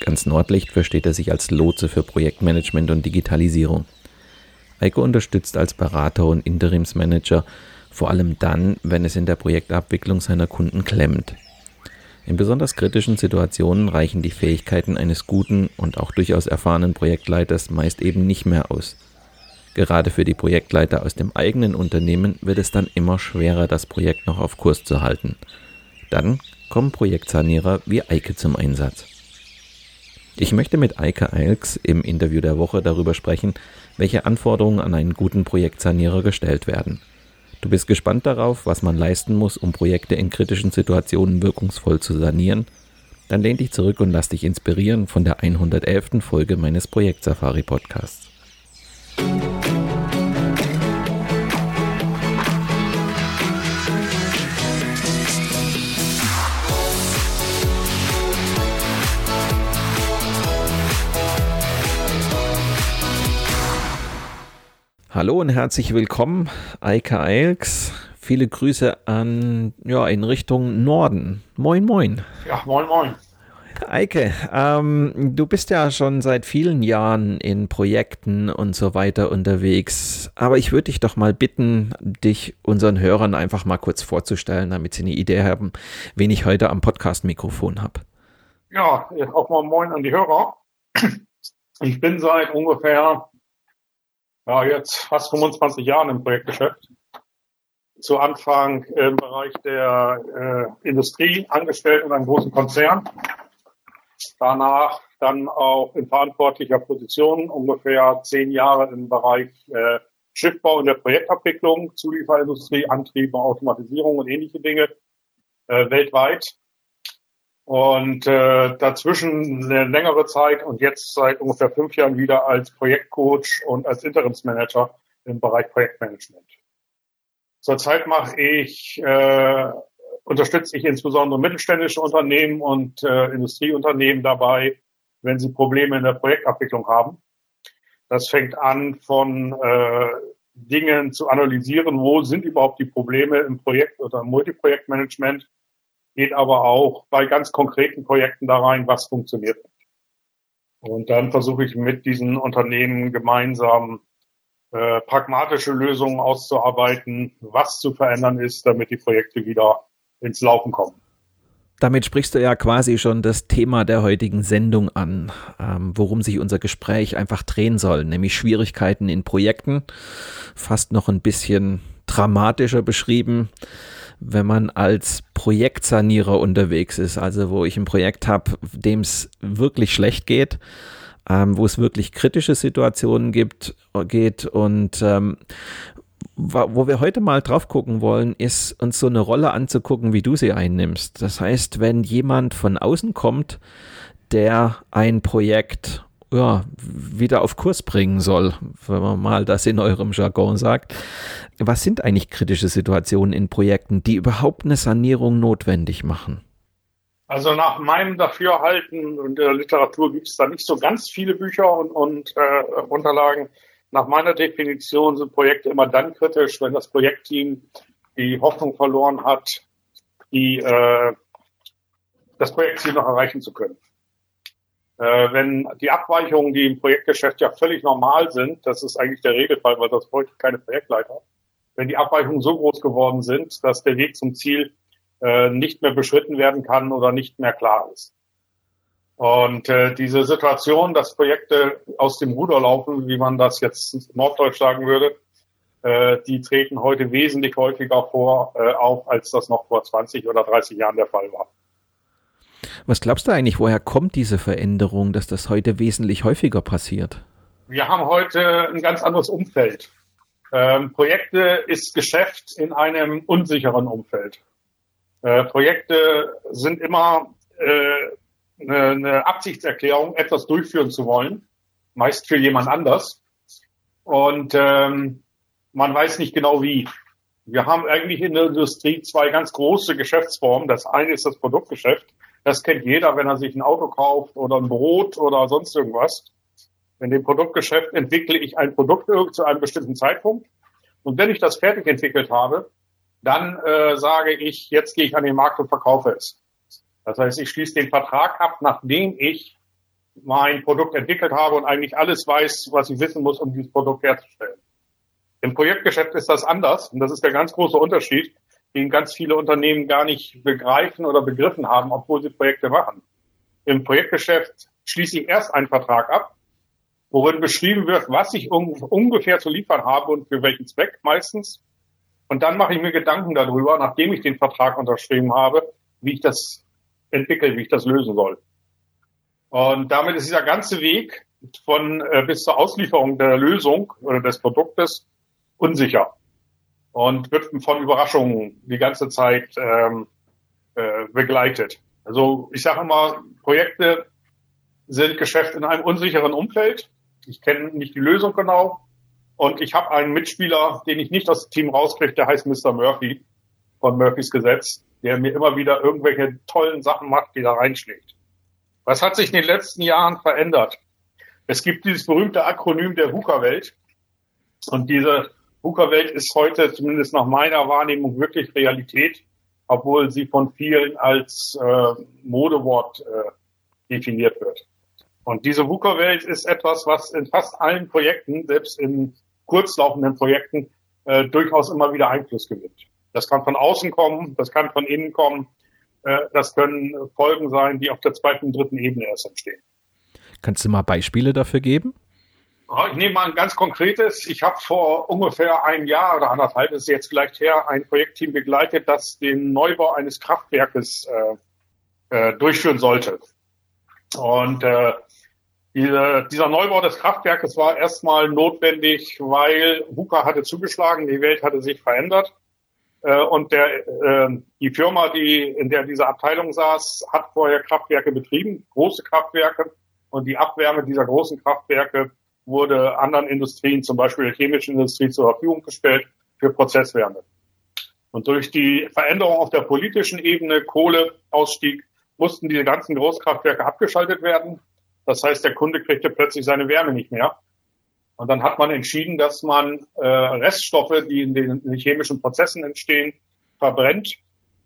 Ganz Nordlicht versteht er sich als Lotse für Projektmanagement und Digitalisierung. Eike unterstützt als Berater und Interimsmanager vor allem dann, wenn es in der Projektabwicklung seiner Kunden klemmt. In besonders kritischen Situationen reichen die Fähigkeiten eines guten und auch durchaus erfahrenen Projektleiters meist eben nicht mehr aus. Gerade für die Projektleiter aus dem eigenen Unternehmen wird es dann immer schwerer, das Projekt noch auf Kurs zu halten. Dann kommen Projektsanierer wie Eike zum Einsatz. Ich möchte mit Eike Eilks im Interview der Woche darüber sprechen, welche Anforderungen an einen guten Projektsanierer gestellt werden. Du bist gespannt darauf, was man leisten muss, um Projekte in kritischen Situationen wirkungsvoll zu sanieren? Dann lehn dich zurück und lass dich inspirieren von der 111. Folge meines Projekt Safari Podcasts. Hallo und herzlich willkommen, Eike Eilks. Viele Grüße an, ja, in Richtung Norden. Moin, moin. Ja, moin, moin. Eike, ähm, du bist ja schon seit vielen Jahren in Projekten und so weiter unterwegs. Aber ich würde dich doch mal bitten, dich unseren Hörern einfach mal kurz vorzustellen, damit sie eine Idee haben, wen ich heute am Podcast-Mikrofon habe. Ja, auch mal moin an die Hörer. Ich bin seit ungefähr ja, jetzt fast 25 Jahren im Projektgeschäft. Zu Anfang im Bereich der äh, Industrie angestellt in einem großen Konzern. Danach dann auch in verantwortlicher Position ungefähr zehn Jahre im Bereich äh, Schiffbau in der Projektabwicklung, Zulieferindustrie, Antriebe, Automatisierung und ähnliche Dinge äh, weltweit. Und äh, dazwischen eine längere Zeit und jetzt seit ungefähr fünf Jahren wieder als Projektcoach und als Interimsmanager im Bereich Projektmanagement. Zurzeit mache ich, äh, unterstütze ich insbesondere mittelständische Unternehmen und äh, Industrieunternehmen dabei, wenn sie Probleme in der Projektabwicklung haben. Das fängt an von äh, Dingen zu analysieren, wo sind überhaupt die Probleme im Projekt oder im Multiprojektmanagement geht aber auch bei ganz konkreten Projekten da rein, was funktioniert. Und dann versuche ich mit diesen Unternehmen gemeinsam äh, pragmatische Lösungen auszuarbeiten, was zu verändern ist, damit die Projekte wieder ins Laufen kommen. Damit sprichst du ja quasi schon das Thema der heutigen Sendung an, ähm, worum sich unser Gespräch einfach drehen soll, nämlich Schwierigkeiten in Projekten, fast noch ein bisschen dramatischer beschrieben wenn man als Projektsanierer unterwegs ist, also wo ich ein Projekt habe, dem es wirklich schlecht geht, ähm, wo es wirklich kritische Situationen gibt, geht und ähm, wo wir heute mal drauf gucken wollen, ist uns so eine Rolle anzugucken, wie du sie einnimmst. Das heißt, wenn jemand von außen kommt, der ein Projekt ja, wieder auf Kurs bringen soll, wenn man mal das in eurem Jargon sagt. Was sind eigentlich kritische Situationen in Projekten, die überhaupt eine Sanierung notwendig machen? Also nach meinem Dafürhalten und der Literatur gibt es da nicht so ganz viele Bücher und, und äh, Unterlagen. Nach meiner Definition sind Projekte immer dann kritisch, wenn das Projektteam die Hoffnung verloren hat, die, äh, das Projektziel noch erreichen zu können. Äh, wenn die Abweichungen, die im Projektgeschäft ja völlig normal sind, das ist eigentlich der Regelfall, weil das heute keine Projektleiter, wenn die Abweichungen so groß geworden sind, dass der Weg zum Ziel äh, nicht mehr beschritten werden kann oder nicht mehr klar ist. Und äh, diese Situation, dass Projekte aus dem Ruder laufen, wie man das jetzt norddeutsch sagen würde, äh, die treten heute wesentlich häufiger vor äh, auf, als das noch vor 20 oder 30 Jahren der Fall war. Was glaubst du eigentlich, woher kommt diese Veränderung, dass das heute wesentlich häufiger passiert? Wir haben heute ein ganz anderes Umfeld. Ähm, Projekte ist Geschäft in einem unsicheren Umfeld. Äh, Projekte sind immer äh, eine, eine Absichtserklärung, etwas durchführen zu wollen, meist für jemand anders. Und ähm, man weiß nicht genau wie. Wir haben eigentlich in der Industrie zwei ganz große Geschäftsformen. Das eine ist das Produktgeschäft. Das kennt jeder, wenn er sich ein Auto kauft oder ein Brot oder sonst irgendwas. In dem Produktgeschäft entwickle ich ein Produkt zu einem bestimmten Zeitpunkt. Und wenn ich das fertig entwickelt habe, dann äh, sage ich, jetzt gehe ich an den Markt und verkaufe es. Das heißt, ich schließe den Vertrag ab, nachdem ich mein Produkt entwickelt habe und eigentlich alles weiß, was ich wissen muss, um dieses Produkt herzustellen. Im Projektgeschäft ist das anders und das ist der ganz große Unterschied, den ganz viele Unternehmen gar nicht begreifen oder begriffen haben, obwohl sie Projekte machen. Im Projektgeschäft schließe ich erst einen Vertrag ab, worin beschrieben wird, was ich ungefähr zu liefern habe und für welchen Zweck meistens. Und dann mache ich mir Gedanken darüber, nachdem ich den Vertrag unterschrieben habe, wie ich das entwickeln, wie ich das lösen soll. Und damit ist dieser ganze Weg von äh, bis zur Auslieferung der Lösung oder des Produktes unsicher und wird von Überraschungen die ganze Zeit ähm, äh, begleitet. Also ich sage immer, Projekte sind Geschäft in einem unsicheren Umfeld. Ich kenne nicht die Lösung genau. Und ich habe einen Mitspieler, den ich nicht aus dem Team rauskriege, der heißt Mr. Murphy von Murphys Gesetz der mir immer wieder irgendwelche tollen Sachen macht, die da reinschlägt. Was hat sich in den letzten Jahren verändert? Es gibt dieses berühmte Akronym der VUCA-Welt. Und diese VUCA-Welt ist heute, zumindest nach meiner Wahrnehmung, wirklich Realität, obwohl sie von vielen als äh, Modewort äh, definiert wird. Und diese VUCA-Welt ist etwas, was in fast allen Projekten, selbst in kurzlaufenden Projekten, äh, durchaus immer wieder Einfluss gewinnt. Das kann von außen kommen, das kann von innen kommen. Äh, das können Folgen sein, die auf der zweiten und dritten Ebene erst entstehen. Kannst du mal Beispiele dafür geben? Ich nehme mal ein ganz konkretes. Ich habe vor ungefähr einem Jahr oder anderthalb ist jetzt vielleicht her ein Projektteam begleitet, das den Neubau eines Kraftwerkes äh, äh, durchführen sollte. Und äh, diese, dieser Neubau des Kraftwerkes war erstmal notwendig, weil VUCA hatte zugeschlagen, die Welt hatte sich verändert. Äh, und der, äh, die Firma, die, in der diese Abteilung saß, hat vorher Kraftwerke betrieben, große Kraftwerke. Und die Abwärme dieser großen Kraftwerke wurde anderen Industrien, zum Beispiel der chemischen Industrie, zur Verfügung gestellt für Prozesswärme. Und durch die Veränderung auf der politischen Ebene, Kohleausstieg, mussten diese ganzen Großkraftwerke abgeschaltet werden. Das heißt, der Kunde kriegte plötzlich seine Wärme nicht mehr. Und dann hat man entschieden, dass man äh, Reststoffe, die in den, chemischen Prozessen entstehen, verbrennt.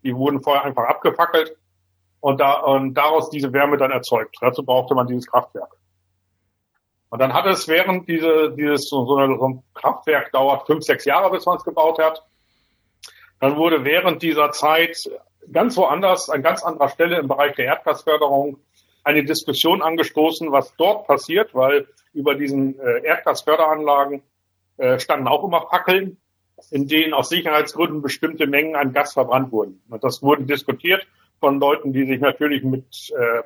Die wurden vorher einfach abgefackelt und, da, und daraus diese Wärme dann erzeugt. Dazu brauchte man dieses Kraftwerk. Und dann hat es während diese, dieses so, so ein Kraftwerk dauert fünf, sechs Jahre, bis man es gebaut hat. Dann wurde während dieser Zeit ganz woanders, an ganz anderer Stelle im Bereich der Erdgasförderung eine Diskussion angestoßen, was dort passiert, weil über diesen äh, Erdgasförderanlagen äh, standen auch immer Fackeln, in denen aus Sicherheitsgründen bestimmte Mengen an Gas verbrannt wurden. Und das wurde diskutiert von Leuten, die sich natürlich mit äh,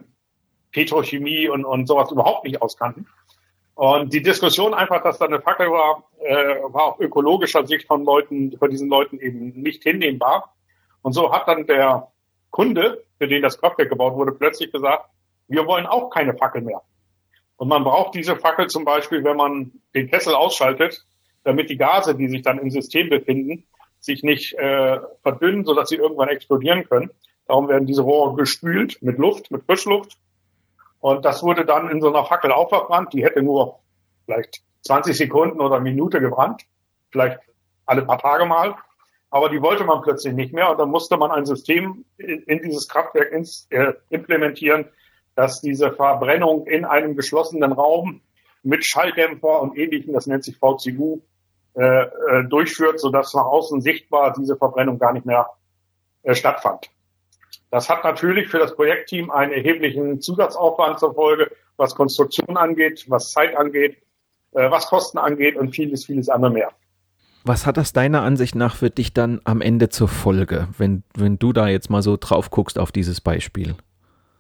Petrochemie und, und sowas überhaupt nicht auskannten. Und die Diskussion einfach, dass da eine Fackel war, äh, war auch ökologischer Sicht von Leuten, von diesen Leuten eben nicht hinnehmbar. Und so hat dann der Kunde, für den das Kraftwerk gebaut wurde, plötzlich gesagt, wir wollen auch keine Fackel mehr. Und man braucht diese Fackel zum Beispiel, wenn man den Kessel ausschaltet, damit die Gase, die sich dann im System befinden, sich nicht äh, verdünnen, sodass sie irgendwann explodieren können. Darum werden diese Rohre gespült mit Luft, mit Frischluft. Und das wurde dann in so einer Fackel aufverbrannt. Die hätte nur vielleicht 20 Sekunden oder Minute gebrannt. Vielleicht alle paar Tage mal. Aber die wollte man plötzlich nicht mehr. Und dann musste man ein System in, in dieses Kraftwerk ins, äh, implementieren, dass diese Verbrennung in einem geschlossenen Raum mit Schalldämpfer und ähnlichem, das nennt sich VCU, äh, äh, durchführt, sodass nach außen sichtbar diese Verbrennung gar nicht mehr äh, stattfand. Das hat natürlich für das Projektteam einen erheblichen Zusatzaufwand zur Folge, was Konstruktion angeht, was Zeit angeht, äh, was Kosten angeht und vieles, vieles andere mehr. Was hat das deiner Ansicht nach für dich dann am Ende zur Folge, wenn, wenn du da jetzt mal so drauf guckst auf dieses Beispiel?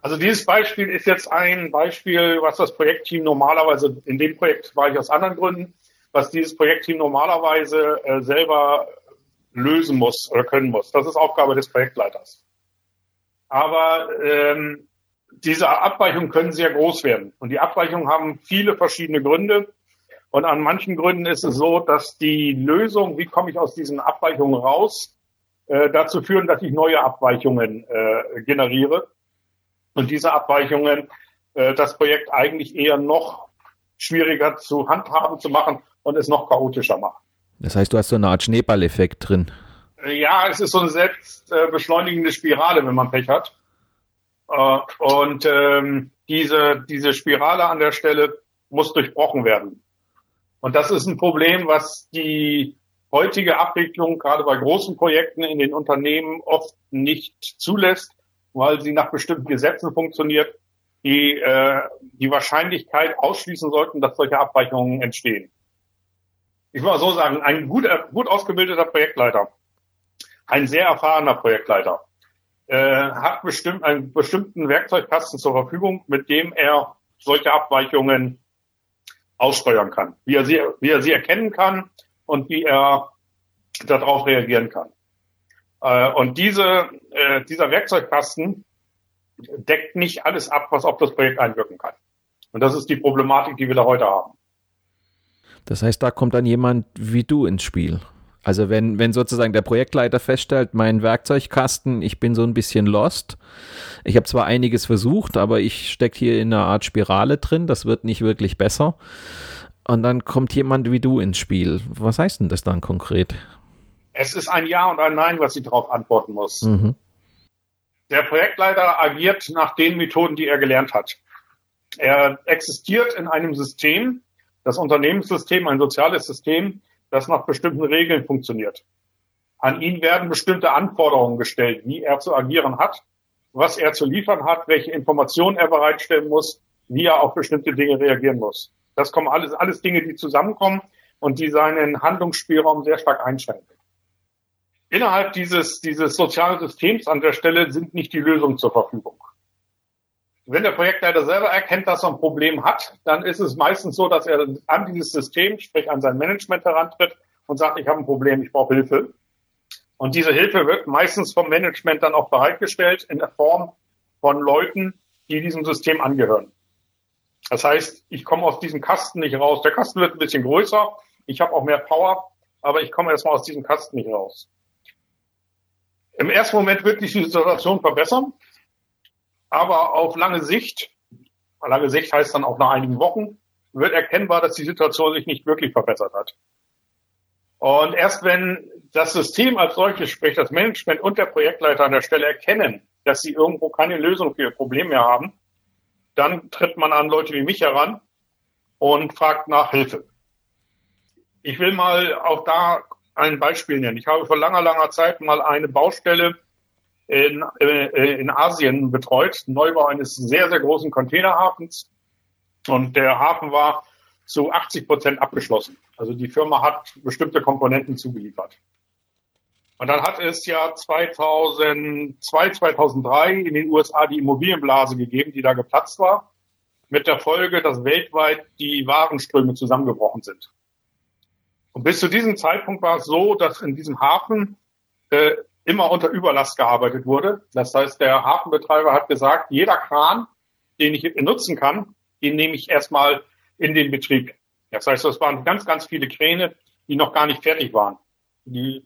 Also dieses Beispiel ist jetzt ein Beispiel, was das Projektteam normalerweise, in dem Projekt war ich aus anderen Gründen, was dieses Projektteam normalerweise äh, selber lösen muss oder können muss. Das ist Aufgabe des Projektleiters. Aber ähm, diese Abweichungen können sehr groß werden. Und die Abweichungen haben viele verschiedene Gründe. Und an manchen Gründen ist es so, dass die Lösung, wie komme ich aus diesen Abweichungen raus, äh, dazu führen, dass ich neue Abweichungen äh, generiere. Und diese Abweichungen äh, das Projekt eigentlich eher noch schwieriger zu handhaben zu machen und es noch chaotischer machen. Das heißt, du hast so eine Art Schneeballeffekt drin. Ja, es ist so eine selbstbeschleunigende Spirale, wenn man Pech hat. Äh, und ähm, diese, diese Spirale an der Stelle muss durchbrochen werden. Und das ist ein Problem, was die heutige Abwicklung gerade bei großen Projekten in den Unternehmen oft nicht zulässt, weil sie nach bestimmten Gesetzen funktioniert, die äh, die Wahrscheinlichkeit ausschließen sollten, dass solche Abweichungen entstehen. Ich will mal so sagen, ein gut, gut ausgebildeter Projektleiter, ein sehr erfahrener Projektleiter, äh, hat bestimmt einen bestimmten Werkzeugkasten zur Verfügung, mit dem er solche Abweichungen aussteuern kann, wie er sie, wie er sie erkennen kann und wie er darauf reagieren kann. Äh, und diese, äh, dieser Werkzeugkasten deckt nicht alles ab, was auf das Projekt einwirken kann. Und das ist die Problematik, die wir da heute haben. Das heißt, da kommt dann jemand wie du ins Spiel. Also wenn, wenn sozusagen der Projektleiter feststellt, mein Werkzeugkasten, ich bin so ein bisschen lost. Ich habe zwar einiges versucht, aber ich stecke hier in einer Art Spirale drin, das wird nicht wirklich besser. Und dann kommt jemand wie du ins Spiel. Was heißt denn das dann konkret? Es ist ein Ja und ein Nein, was sie darauf antworten muss. Mhm. Der Projektleiter agiert nach den Methoden, die er gelernt hat. Er existiert in einem System, das Unternehmenssystem, ein soziales System, das nach bestimmten Regeln funktioniert. An ihn werden bestimmte Anforderungen gestellt, wie er zu agieren hat, was er zu liefern hat, welche Informationen er bereitstellen muss, wie er auf bestimmte Dinge reagieren muss. Das kommen alles, alles Dinge, die zusammenkommen und die seinen Handlungsspielraum sehr stark einschränken. Innerhalb dieses, dieses sozialen Systems an der Stelle sind nicht die Lösungen zur Verfügung. Wenn der Projektleiter selber erkennt, dass er ein Problem hat, dann ist es meistens so, dass er an dieses System, sprich an sein Management herantritt und sagt, ich habe ein Problem, ich brauche Hilfe. Und diese Hilfe wird meistens vom Management dann auch bereitgestellt in der Form von Leuten, die diesem System angehören. Das heißt, ich komme aus diesem Kasten nicht raus. Der Kasten wird ein bisschen größer, ich habe auch mehr Power, aber ich komme erstmal aus diesem Kasten nicht raus. Im ersten Moment wird sich die Situation verbessern, aber auf lange Sicht, lange Sicht heißt dann auch nach einigen Wochen, wird erkennbar, dass die Situation sich nicht wirklich verbessert hat. Und erst wenn das System als solches, sprich das Management und der Projektleiter an der Stelle erkennen, dass sie irgendwo keine Lösung für ihr Problem mehr haben, dann tritt man an Leute wie mich heran und fragt nach Hilfe. Ich will mal auch da ein Beispiel nennen. Ich habe vor langer, langer Zeit mal eine Baustelle in, äh, in Asien betreut, Neubau eines sehr, sehr großen Containerhafens. Und der Hafen war zu 80 Prozent abgeschlossen. Also die Firma hat bestimmte Komponenten zugeliefert. Und dann hat es ja 2002, 2003 in den USA die Immobilienblase gegeben, die da geplatzt war, mit der Folge, dass weltweit die Warenströme zusammengebrochen sind. Und bis zu diesem Zeitpunkt war es so, dass in diesem Hafen äh, immer unter Überlast gearbeitet wurde. Das heißt, der Hafenbetreiber hat gesagt, jeder Kran, den ich nutzen kann, den nehme ich erstmal in den Betrieb. Das heißt, das waren ganz, ganz viele Kräne, die noch gar nicht fertig waren. Die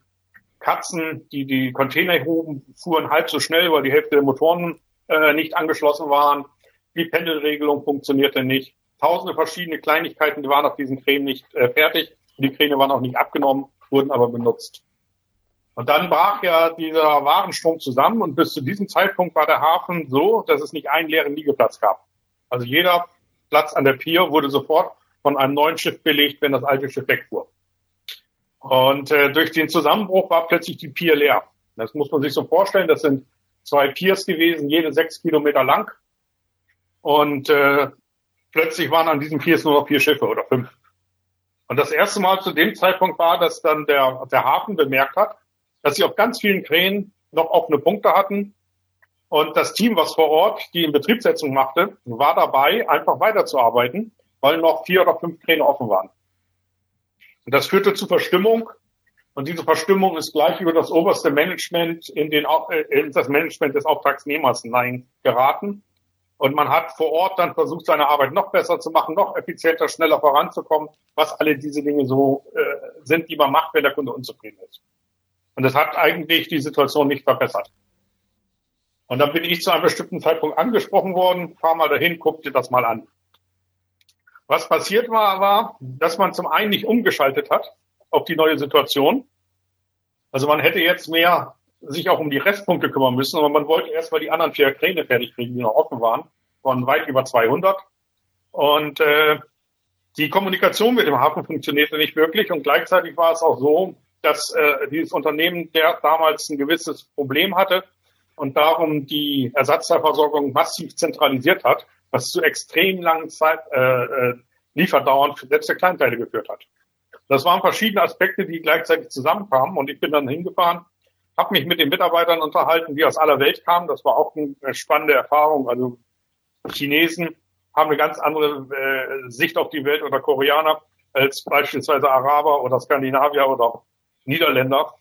Katzen, die die Container hoben, fuhren halb so schnell, weil die Hälfte der Motoren äh, nicht angeschlossen waren. Die Pendelregelung funktionierte nicht. Tausende verschiedene Kleinigkeiten, die waren auf diesen Kränen nicht äh, fertig. Die Kräne waren auch nicht abgenommen, wurden aber benutzt. Und dann brach ja dieser Warenstrom zusammen und bis zu diesem Zeitpunkt war der Hafen so, dass es nicht einen leeren Liegeplatz gab. Also jeder Platz an der Pier wurde sofort von einem neuen Schiff belegt, wenn das alte Schiff wegfuhr. Und äh, durch den Zusammenbruch war plötzlich die Pier leer. Das muss man sich so vorstellen. Das sind zwei Piers gewesen, jede sechs Kilometer lang. Und äh, plötzlich waren an diesen Piers nur noch vier Schiffe oder fünf. Und das erste Mal zu dem Zeitpunkt war, dass dann der, der Hafen bemerkt hat, dass sie auf ganz vielen Kränen noch offene Punkte hatten. Und das Team, was vor Ort die Inbetriebssetzung machte, war dabei, einfach weiterzuarbeiten, weil noch vier oder fünf Kräne offen waren. Und das führte zu Verstimmung. Und diese Verstimmung ist gleich über das oberste Management in, den, äh, in das Management des Auftragsnehmers hineingeraten. Und man hat vor Ort dann versucht, seine Arbeit noch besser zu machen, noch effizienter, schneller voranzukommen, was alle diese Dinge so äh, sind, die man macht, wenn der Kunde unzufrieden ist. Und das hat eigentlich die Situation nicht verbessert. Und dann bin ich zu einem bestimmten Zeitpunkt angesprochen worden, fahr mal dahin, guck dir das mal an. Was passiert war, war, dass man zum einen nicht umgeschaltet hat auf die neue Situation. Also man hätte jetzt mehr sich auch um die Restpunkte kümmern müssen, aber man wollte erst mal die anderen vier Kräne fertig kriegen, die noch offen waren, von weit über 200. Und äh, die Kommunikation mit dem Hafen funktionierte nicht wirklich und gleichzeitig war es auch so, dass äh, dieses Unternehmen der damals ein gewisses Problem hatte und darum die Ersatzteilversorgung massiv zentralisiert hat, was zu extrem langen Zeit, äh, äh, Lieferdauern für selbst der Kleinteile geführt hat. Das waren verschiedene Aspekte, die gleichzeitig zusammenkamen und ich bin dann hingefahren habe mich mit den Mitarbeitern unterhalten, die aus aller Welt kamen. Das war auch eine spannende Erfahrung. Also Chinesen haben eine ganz andere äh, Sicht auf die Welt oder Koreaner als beispielsweise Araber oder Skandinavier oder Niederländer.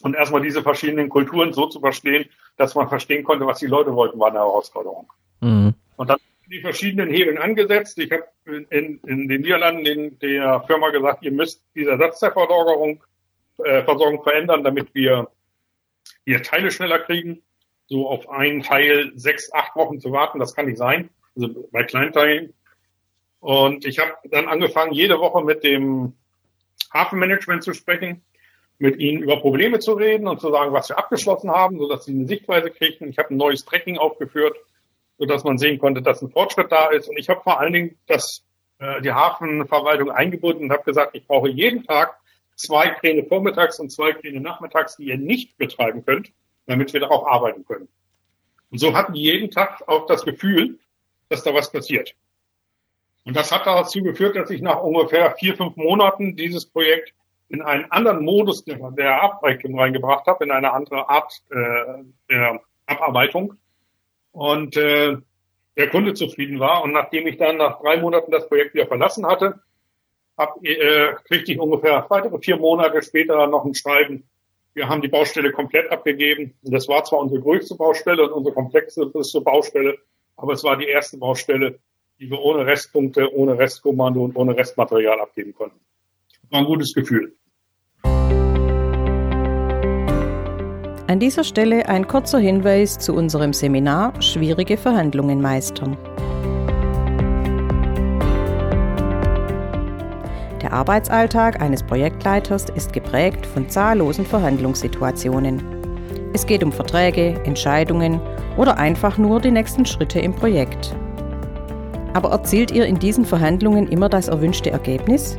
Und erstmal diese verschiedenen Kulturen so zu verstehen, dass man verstehen konnte, was die Leute wollten, war eine Herausforderung. Mhm. Und dann die verschiedenen Hebeln angesetzt. Ich habe in, in den Niederlanden in der Firma gesagt, ihr müsst diese Ersatzteilversorgung äh, Versorgung verändern, damit wir wir Teile schneller kriegen. So auf einen Teil sechs, acht Wochen zu warten, das kann nicht sein. Also bei Kleinteilen. Und ich habe dann angefangen, jede Woche mit dem Hafenmanagement zu sprechen, mit ihnen über Probleme zu reden und zu sagen, was wir abgeschlossen haben, sodass sie eine Sichtweise kriegen. Ich habe ein neues Tracking aufgeführt, sodass man sehen konnte, dass ein Fortschritt da ist. Und ich habe vor allen Dingen das, äh, die Hafenverwaltung eingebunden und habe gesagt, ich brauche jeden Tag zwei Kräne vormittags und zwei Kräne nachmittags, die ihr nicht betreiben könnt, damit wir darauf arbeiten können. Und so hatten die jeden Tag auch das Gefühl, dass da was passiert. Und das hat dazu geführt, dass ich nach ungefähr vier, fünf Monaten dieses Projekt in einen anderen Modus der Abrechnung reingebracht habe, in eine andere Art äh, der Abarbeitung. Und äh, der Kunde zufrieden war. Und nachdem ich dann nach drei Monaten das Projekt wieder verlassen hatte, hab, äh, kriegte ich ungefähr weitere vier Monate später noch ein Schreiben. Wir haben die Baustelle komplett abgegeben. Das war zwar unsere größte Baustelle und unsere komplexeste Baustelle, aber es war die erste Baustelle, die wir ohne Restpunkte, ohne Restkommando und ohne Restmaterial abgeben konnten. War ein gutes Gefühl. An dieser Stelle ein kurzer Hinweis zu unserem Seminar Schwierige Verhandlungen meistern. Der Arbeitsalltag eines Projektleiters ist geprägt von zahllosen Verhandlungssituationen. Es geht um Verträge, Entscheidungen oder einfach nur die nächsten Schritte im Projekt. Aber erzielt ihr in diesen Verhandlungen immer das erwünschte Ergebnis?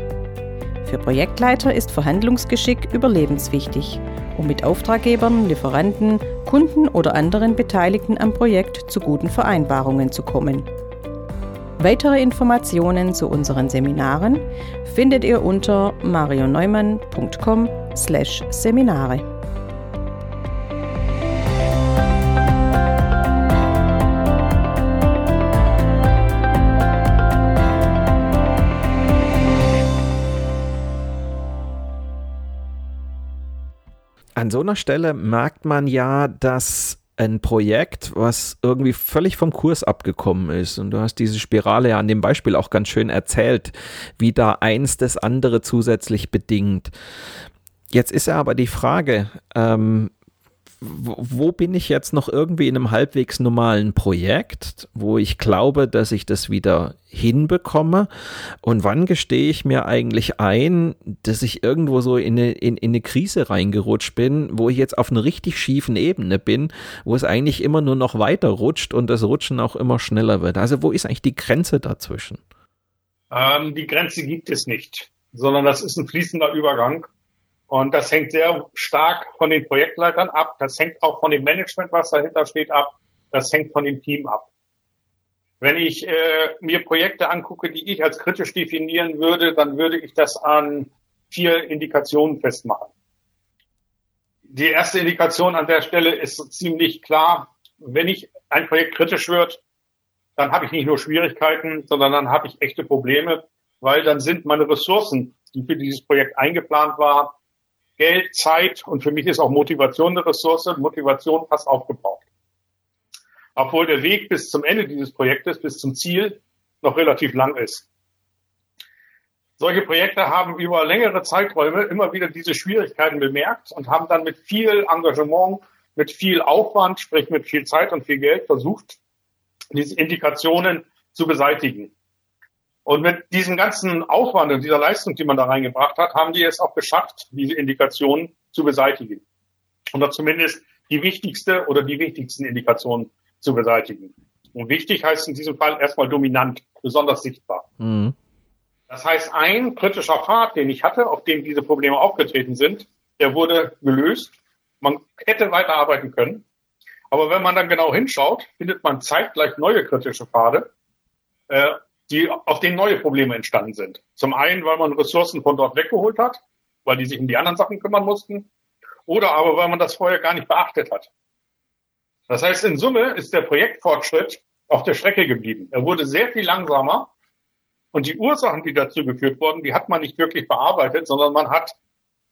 Für Projektleiter ist Verhandlungsgeschick überlebenswichtig, um mit Auftraggebern, Lieferanten, Kunden oder anderen Beteiligten am Projekt zu guten Vereinbarungen zu kommen. Weitere Informationen zu unseren Seminaren findet ihr unter marioneumann.com/seminare. An so einer Stelle merkt man ja, dass ein Projekt, was irgendwie völlig vom Kurs abgekommen ist. Und du hast diese Spirale ja an dem Beispiel auch ganz schön erzählt, wie da eins das andere zusätzlich bedingt. Jetzt ist ja aber die Frage, ähm, wo bin ich jetzt noch irgendwie in einem halbwegs normalen Projekt, wo ich glaube, dass ich das wieder hinbekomme? Und wann gestehe ich mir eigentlich ein, dass ich irgendwo so in eine, in, in eine Krise reingerutscht bin, wo ich jetzt auf einer richtig schiefen Ebene bin, wo es eigentlich immer nur noch weiter rutscht und das Rutschen auch immer schneller wird? Also wo ist eigentlich die Grenze dazwischen? Ähm, die Grenze gibt es nicht, sondern das ist ein fließender Übergang. Und das hängt sehr stark von den Projektleitern ab. Das hängt auch von dem Management, was dahinter steht, ab. Das hängt von dem Team ab. Wenn ich äh, mir Projekte angucke, die ich als kritisch definieren würde, dann würde ich das an vier Indikationen festmachen. Die erste Indikation an der Stelle ist ziemlich klar. Wenn ich ein Projekt kritisch wird, dann habe ich nicht nur Schwierigkeiten, sondern dann habe ich echte Probleme, weil dann sind meine Ressourcen, die für dieses Projekt eingeplant war, Geld, Zeit und für mich ist auch Motivation eine Ressource, Motivation fast aufgebraucht. Obwohl der Weg bis zum Ende dieses Projektes, bis zum Ziel, noch relativ lang ist. Solche Projekte haben über längere Zeiträume immer wieder diese Schwierigkeiten bemerkt und haben dann mit viel Engagement, mit viel Aufwand, sprich mit viel Zeit und viel Geld versucht, diese Indikationen zu beseitigen. Und mit diesem ganzen Aufwand und dieser Leistung, die man da reingebracht hat, haben die es auch geschafft, diese Indikationen zu beseitigen. Oder zumindest die wichtigste oder die wichtigsten Indikationen zu beseitigen. Und wichtig heißt in diesem Fall erstmal dominant, besonders sichtbar. Mhm. Das heißt, ein kritischer Pfad, den ich hatte, auf dem diese Probleme aufgetreten sind, der wurde gelöst. Man hätte weiterarbeiten können. Aber wenn man dann genau hinschaut, findet man zeitgleich neue kritische Pfade, äh, die, auf denen neue Probleme entstanden sind. Zum einen, weil man Ressourcen von dort weggeholt hat, weil die sich um die anderen Sachen kümmern mussten, oder aber weil man das vorher gar nicht beachtet hat. Das heißt, in Summe ist der Projektfortschritt auf der Strecke geblieben. Er wurde sehr viel langsamer und die Ursachen, die dazu geführt wurden, die hat man nicht wirklich bearbeitet, sondern man hat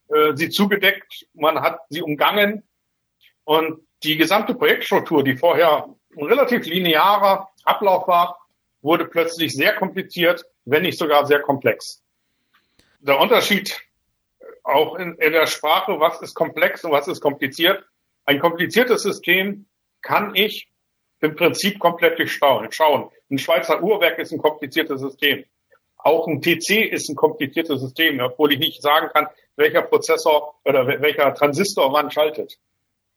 äh, sie zugedeckt, man hat sie umgangen und die gesamte Projektstruktur, die vorher ein relativ linearer Ablauf war, wurde plötzlich sehr kompliziert, wenn nicht sogar sehr komplex. Der Unterschied auch in, in der Sprache, was ist komplex und was ist kompliziert. Ein kompliziertes System kann ich im Prinzip komplett durchschauen. Schauen. Ein Schweizer Uhrwerk ist ein kompliziertes System. Auch ein TC ist ein kompliziertes System, obwohl ich nicht sagen kann, welcher Prozessor oder welcher Transistor wann schaltet.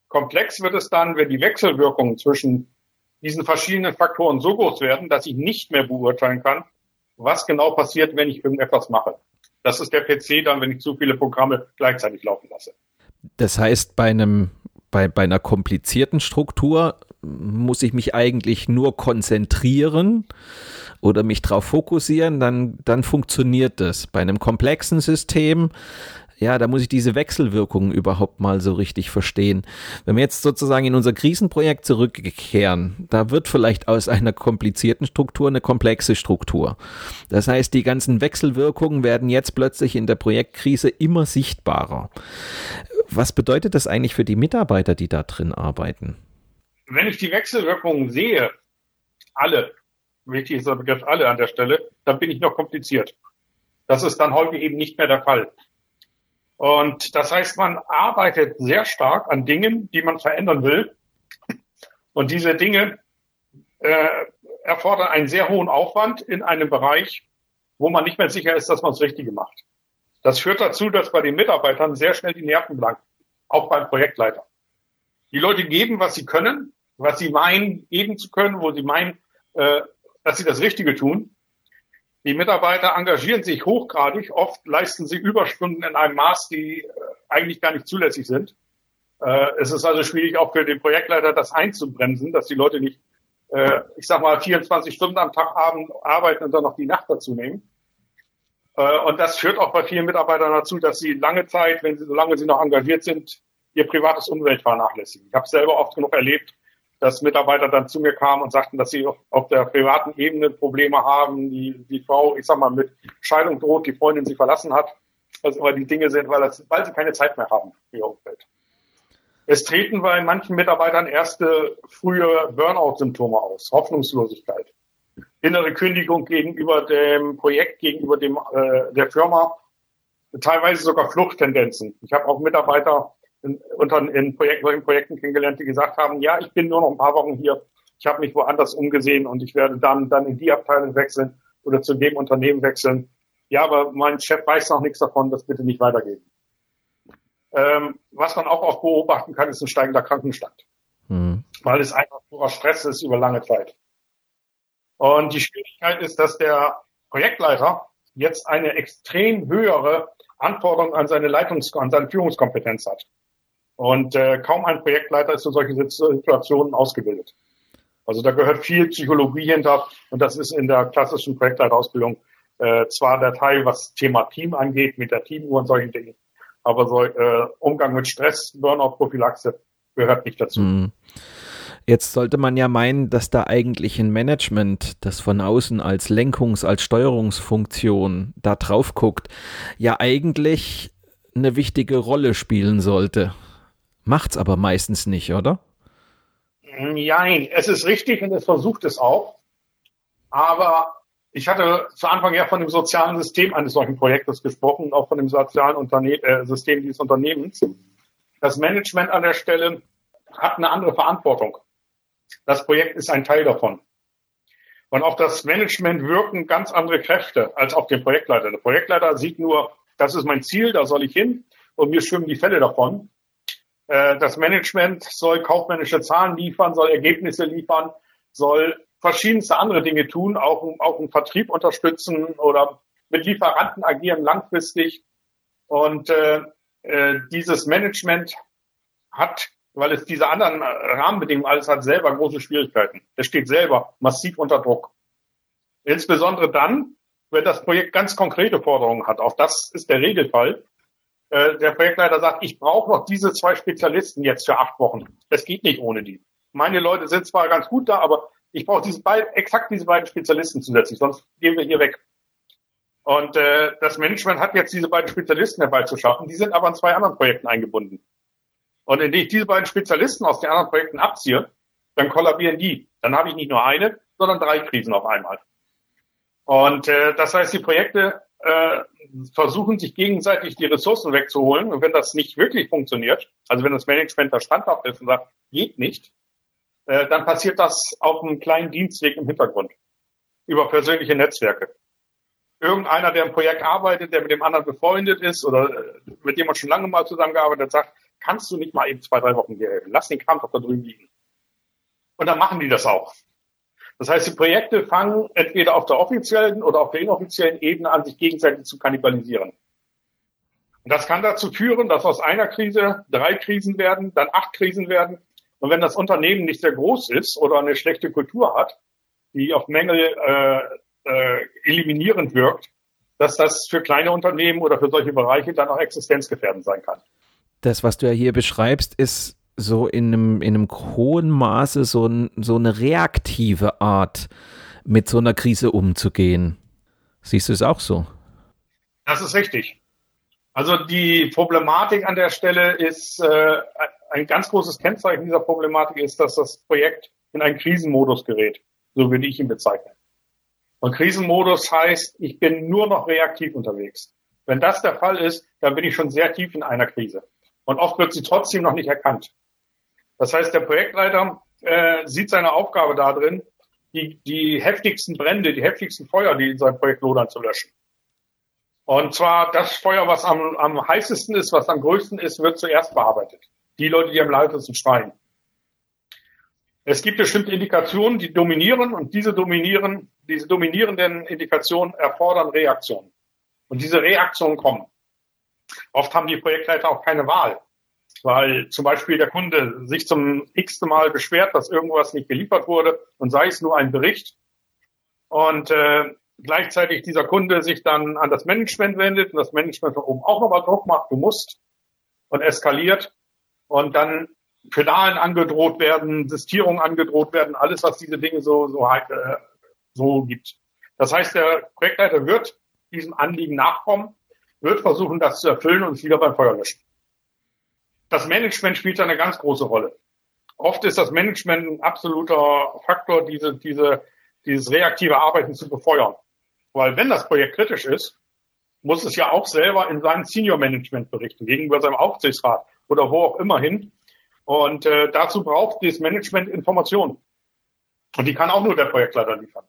Komplex wird es dann, wenn die Wechselwirkungen zwischen diesen verschiedenen Faktoren so groß werden, dass ich nicht mehr beurteilen kann, was genau passiert, wenn ich irgendetwas mache. Das ist der PC dann, wenn ich zu viele Programme gleichzeitig laufen lasse. Das heißt, bei einem bei, bei einer komplizierten Struktur muss ich mich eigentlich nur konzentrieren oder mich darauf fokussieren, dann, dann funktioniert das. Bei einem komplexen System ja, da muss ich diese Wechselwirkungen überhaupt mal so richtig verstehen. Wenn wir jetzt sozusagen in unser Krisenprojekt zurückkehren, da wird vielleicht aus einer komplizierten Struktur eine komplexe Struktur. Das heißt, die ganzen Wechselwirkungen werden jetzt plötzlich in der Projektkrise immer sichtbarer. Was bedeutet das eigentlich für die Mitarbeiter, die da drin arbeiten? Wenn ich die Wechselwirkungen sehe, alle, wichtig ist der Begriff alle an der Stelle, dann bin ich noch kompliziert. Das ist dann heute eben nicht mehr der Fall. Und das heißt, man arbeitet sehr stark an Dingen, die man verändern will. Und diese Dinge äh, erfordern einen sehr hohen Aufwand in einem Bereich, wo man nicht mehr sicher ist, dass man das Richtige macht. Das führt dazu, dass bei den Mitarbeitern sehr schnell die Nerven blanken, auch beim Projektleiter. Die Leute geben, was sie können, was sie meinen, geben zu können, wo sie meinen, äh, dass sie das Richtige tun. Die Mitarbeiter engagieren sich hochgradig. Oft leisten sie Überstunden in einem Maß, die äh, eigentlich gar nicht zulässig sind. Äh, es ist also schwierig, auch für den Projektleiter das einzubremsen, dass die Leute nicht, äh, ich sag mal, 24 Stunden am Tag arbeiten und dann noch die Nacht dazu nehmen. Und das führt auch bei vielen Mitarbeitern dazu, dass sie lange Zeit, wenn sie, solange sie noch engagiert sind, ihr privates Umwelt vernachlässigen. Ich habe selber oft genug erlebt, dass Mitarbeiter dann zu mir kamen und sagten, dass sie auf der privaten Ebene Probleme haben, die, die Frau, ich sag mal, mit Scheidung droht, die Freundin sie verlassen hat, was immer die Dinge sind, weil, das, weil sie keine Zeit mehr haben für ihr Umfeld. Es treten bei manchen Mitarbeitern erste frühe Burnout-Symptome aus, Hoffnungslosigkeit, innere Kündigung gegenüber dem Projekt, gegenüber dem äh, der Firma, teilweise sogar Fluchttendenzen. Ich habe auch Mitarbeiter, in, unter, in Projekten, in Projekten kennengelernt, die gesagt haben, ja, ich bin nur noch ein paar Wochen hier, ich habe mich woanders umgesehen und ich werde dann, dann in die Abteilung wechseln oder zu dem Unternehmen wechseln. Ja, aber mein Chef weiß noch nichts davon, das bitte nicht weitergeben. Ähm, was man auch oft beobachten kann, ist ein steigender Krankenstand. Mhm. Weil es einfach purer Stress ist über lange Zeit. Und die Schwierigkeit ist, dass der Projektleiter jetzt eine extrem höhere Anforderungen an seine Leitungs-, an seine Führungskompetenz hat. Und äh, kaum ein Projektleiter ist für solche Situationen ausgebildet. Also da gehört viel Psychologie hinter und das ist in der klassischen Projektleiterausbildung äh, zwar der Teil, was Thema Team angeht, mit der Teamuhr und solchen Dingen, aber so äh, Umgang mit Stress, Burnout-Prophylaxe gehört nicht dazu. Mhm. Jetzt sollte man ja meinen, dass da eigentlich ein Management, das von außen als Lenkungs-, als Steuerungsfunktion da drauf guckt, ja eigentlich eine wichtige Rolle spielen sollte. Macht's aber meistens nicht, oder? Nein, es ist richtig und es versucht es auch. Aber ich hatte zu Anfang ja von dem sozialen System eines solchen Projektes gesprochen, auch von dem sozialen Unterne äh, System dieses Unternehmens. Das Management an der Stelle hat eine andere Verantwortung. Das Projekt ist ein Teil davon. Und auf das Management wirken ganz andere Kräfte als auf den Projektleiter. Der Projektleiter sieht nur, das ist mein Ziel, da soll ich hin und mir schwimmen die Fälle davon. Äh, das Management soll kaufmännische Zahlen liefern, soll Ergebnisse liefern, soll verschiedenste andere Dinge tun, auch, auch einen Vertrieb unterstützen oder mit Lieferanten agieren langfristig. Und äh, äh, dieses Management hat, weil es diese anderen Rahmenbedingungen alles hat, selber große Schwierigkeiten. Es steht selber massiv unter Druck. Insbesondere dann, wenn das Projekt ganz konkrete Forderungen hat. Auch das ist der Regelfall. Äh, der Projektleiter sagt, ich brauche noch diese zwei Spezialisten jetzt für acht Wochen. Es geht nicht ohne die. Meine Leute sind zwar ganz gut da, aber ich brauche diese beiden, exakt diese beiden Spezialisten zusätzlich, sonst gehen wir hier weg. Und äh, das Management hat jetzt diese beiden Spezialisten herbeizuschaffen, die sind aber in zwei anderen Projekten eingebunden. Und indem ich diese beiden Spezialisten aus den anderen Projekten abziehe, dann kollabieren die. Dann habe ich nicht nur eine, sondern drei Krisen auf einmal. Und äh, das heißt, die Projekte äh, versuchen sich gegenseitig die Ressourcen wegzuholen. Und wenn das nicht wirklich funktioniert, also wenn das Management da standhaft ist und sagt, geht nicht, äh, dann passiert das auf einem kleinen Dienstweg im Hintergrund über persönliche Netzwerke. Irgendeiner, der im Projekt arbeitet, der mit dem anderen befreundet ist oder äh, mit dem man schon lange mal zusammengearbeitet hat, sagt, kannst du nicht mal eben zwei, drei Wochen hier helfen? Lass den Kram doch da drüben liegen. Und dann machen die das auch. Das heißt, die Projekte fangen entweder auf der offiziellen oder auf der inoffiziellen Ebene an, sich gegenseitig zu kannibalisieren. Und das kann dazu führen, dass aus einer Krise drei Krisen werden, dann acht Krisen werden und wenn das Unternehmen nicht sehr groß ist oder eine schlechte Kultur hat, die auf Mängel äh, äh, eliminierend wirkt, dass das für kleine Unternehmen oder für solche Bereiche dann auch existenzgefährdend sein kann. Das, was du ja hier beschreibst, ist so in einem, in einem hohen Maße so, ein, so eine reaktive Art, mit so einer Krise umzugehen. Siehst du es auch so? Das ist richtig. Also die Problematik an der Stelle ist äh, ein ganz großes Kennzeichen dieser Problematik ist, dass das Projekt in einen Krisenmodus gerät, so würde ich ihn bezeichnen. Und Krisenmodus heißt, ich bin nur noch reaktiv unterwegs. Wenn das der Fall ist, dann bin ich schon sehr tief in einer Krise. Und oft wird sie trotzdem noch nicht erkannt. Das heißt, der Projektleiter äh, sieht seine Aufgabe darin, die, die heftigsten Brände, die heftigsten Feuer, die in seinem Projekt lodern, zu löschen. Und zwar das Feuer, was am, am heißesten ist, was am größten ist, wird zuerst bearbeitet die Leute, die am lautesten schreien. Es gibt bestimmte Indikationen, die dominieren und diese dominieren, diese dominierenden Indikationen erfordern Reaktionen. Und diese Reaktionen kommen. Oft haben die Projektleiter auch keine Wahl, weil zum Beispiel der Kunde sich zum x-ten Mal beschwert, dass irgendwas nicht geliefert wurde und sei es nur ein Bericht. Und äh, gleichzeitig dieser Kunde sich dann an das Management wendet und das Management von oben auch nochmal Druck macht, du musst und eskaliert und dann Pedalen angedroht werden, Sistierungen angedroht werden, alles, was diese Dinge so, so, äh, so gibt. Das heißt, der Projektleiter wird diesem Anliegen nachkommen, wird versuchen, das zu erfüllen und es wieder beim Feuer löschen. Das Management spielt da eine ganz große Rolle. Oft ist das Management ein absoluter Faktor, diese, diese, dieses reaktive Arbeiten zu befeuern. Weil wenn das Projekt kritisch ist, muss es ja auch selber in seinem Senior Management berichten, gegenüber seinem Aufsichtsrat oder wo auch immer hin. Und äh, dazu braucht dieses Management Informationen. Und die kann auch nur der Projektleiter liefern.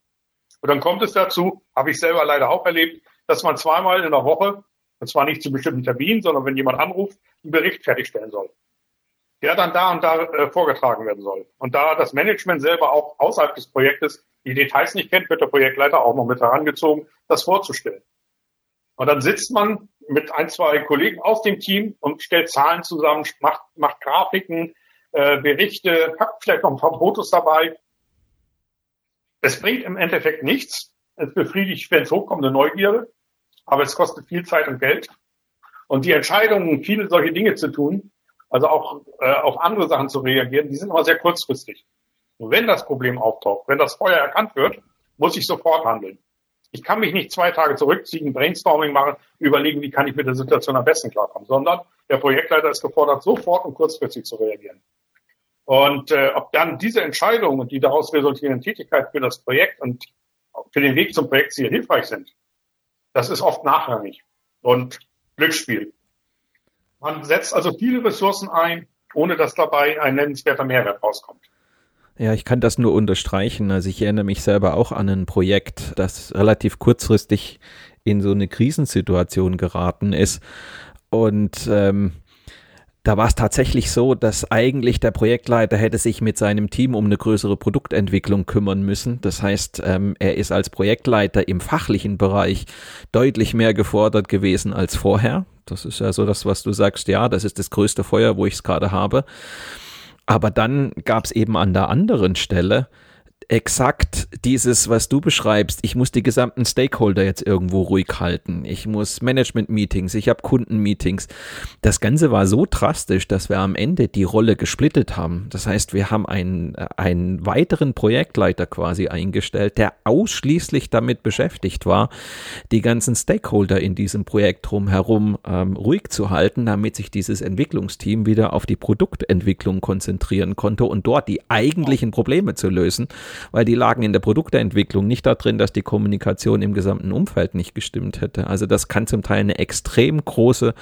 Und dann kommt es dazu, habe ich selber leider auch erlebt, dass man zweimal in der Woche, und zwar nicht zu bestimmten Terminen, sondern wenn jemand anruft, einen Bericht fertigstellen soll, der dann da und da äh, vorgetragen werden soll. Und da das Management selber auch außerhalb des Projektes die Details nicht kennt, wird der Projektleiter auch noch mit herangezogen, das vorzustellen. Und dann sitzt man mit ein, zwei Kollegen aus dem Team und stellt Zahlen zusammen, macht, macht Grafiken, äh, Berichte, packt vielleicht noch ein paar Fotos dabei. Es bringt im Endeffekt nichts. Es befriedigt, wenn es hochkommt, eine Neugierde. Aber es kostet viel Zeit und Geld. Und die Entscheidungen, viele solche Dinge zu tun, also auch äh, auf andere Sachen zu reagieren, die sind immer sehr kurzfristig. Und wenn das Problem auftaucht, wenn das Feuer erkannt wird, muss ich sofort handeln. Ich kann mich nicht zwei Tage zurückziehen, Brainstorming machen, überlegen, wie kann ich mit der Situation am besten klarkommen, sondern der Projektleiter ist gefordert, sofort und kurzfristig zu reagieren. Und äh, ob dann diese Entscheidungen und die daraus resultierenden Tätigkeit für das Projekt und für den Weg zum Projektziel hilfreich sind, das ist oft nachrangig und Glücksspiel. Man setzt also viele Ressourcen ein, ohne dass dabei ein nennenswerter Mehrwert rauskommt. Ja, ich kann das nur unterstreichen. Also ich erinnere mich selber auch an ein Projekt, das relativ kurzfristig in so eine Krisensituation geraten ist. Und ähm, da war es tatsächlich so, dass eigentlich der Projektleiter hätte sich mit seinem Team um eine größere Produktentwicklung kümmern müssen. Das heißt, ähm, er ist als Projektleiter im fachlichen Bereich deutlich mehr gefordert gewesen als vorher. Das ist ja so das, was du sagst, ja, das ist das größte Feuer, wo ich es gerade habe. Aber dann gab es eben an der anderen Stelle exakt dieses, was du beschreibst. Ich muss die gesamten Stakeholder jetzt irgendwo ruhig halten. Ich muss Management-Meetings, ich habe Kunden-Meetings. Das Ganze war so drastisch, dass wir am Ende die Rolle gesplittet haben. Das heißt, wir haben einen, einen weiteren Projektleiter quasi eingestellt, der ausschließlich damit beschäftigt war, die ganzen Stakeholder in diesem Projekt drumherum ähm, ruhig zu halten, damit sich dieses Entwicklungsteam wieder auf die Produktentwicklung konzentrieren konnte und dort die eigentlichen Probleme zu lösen weil die lagen in der Produktentwicklung nicht darin, dass die Kommunikation im gesamten Umfeld nicht gestimmt hätte. Also das kann zum Teil eine extrem große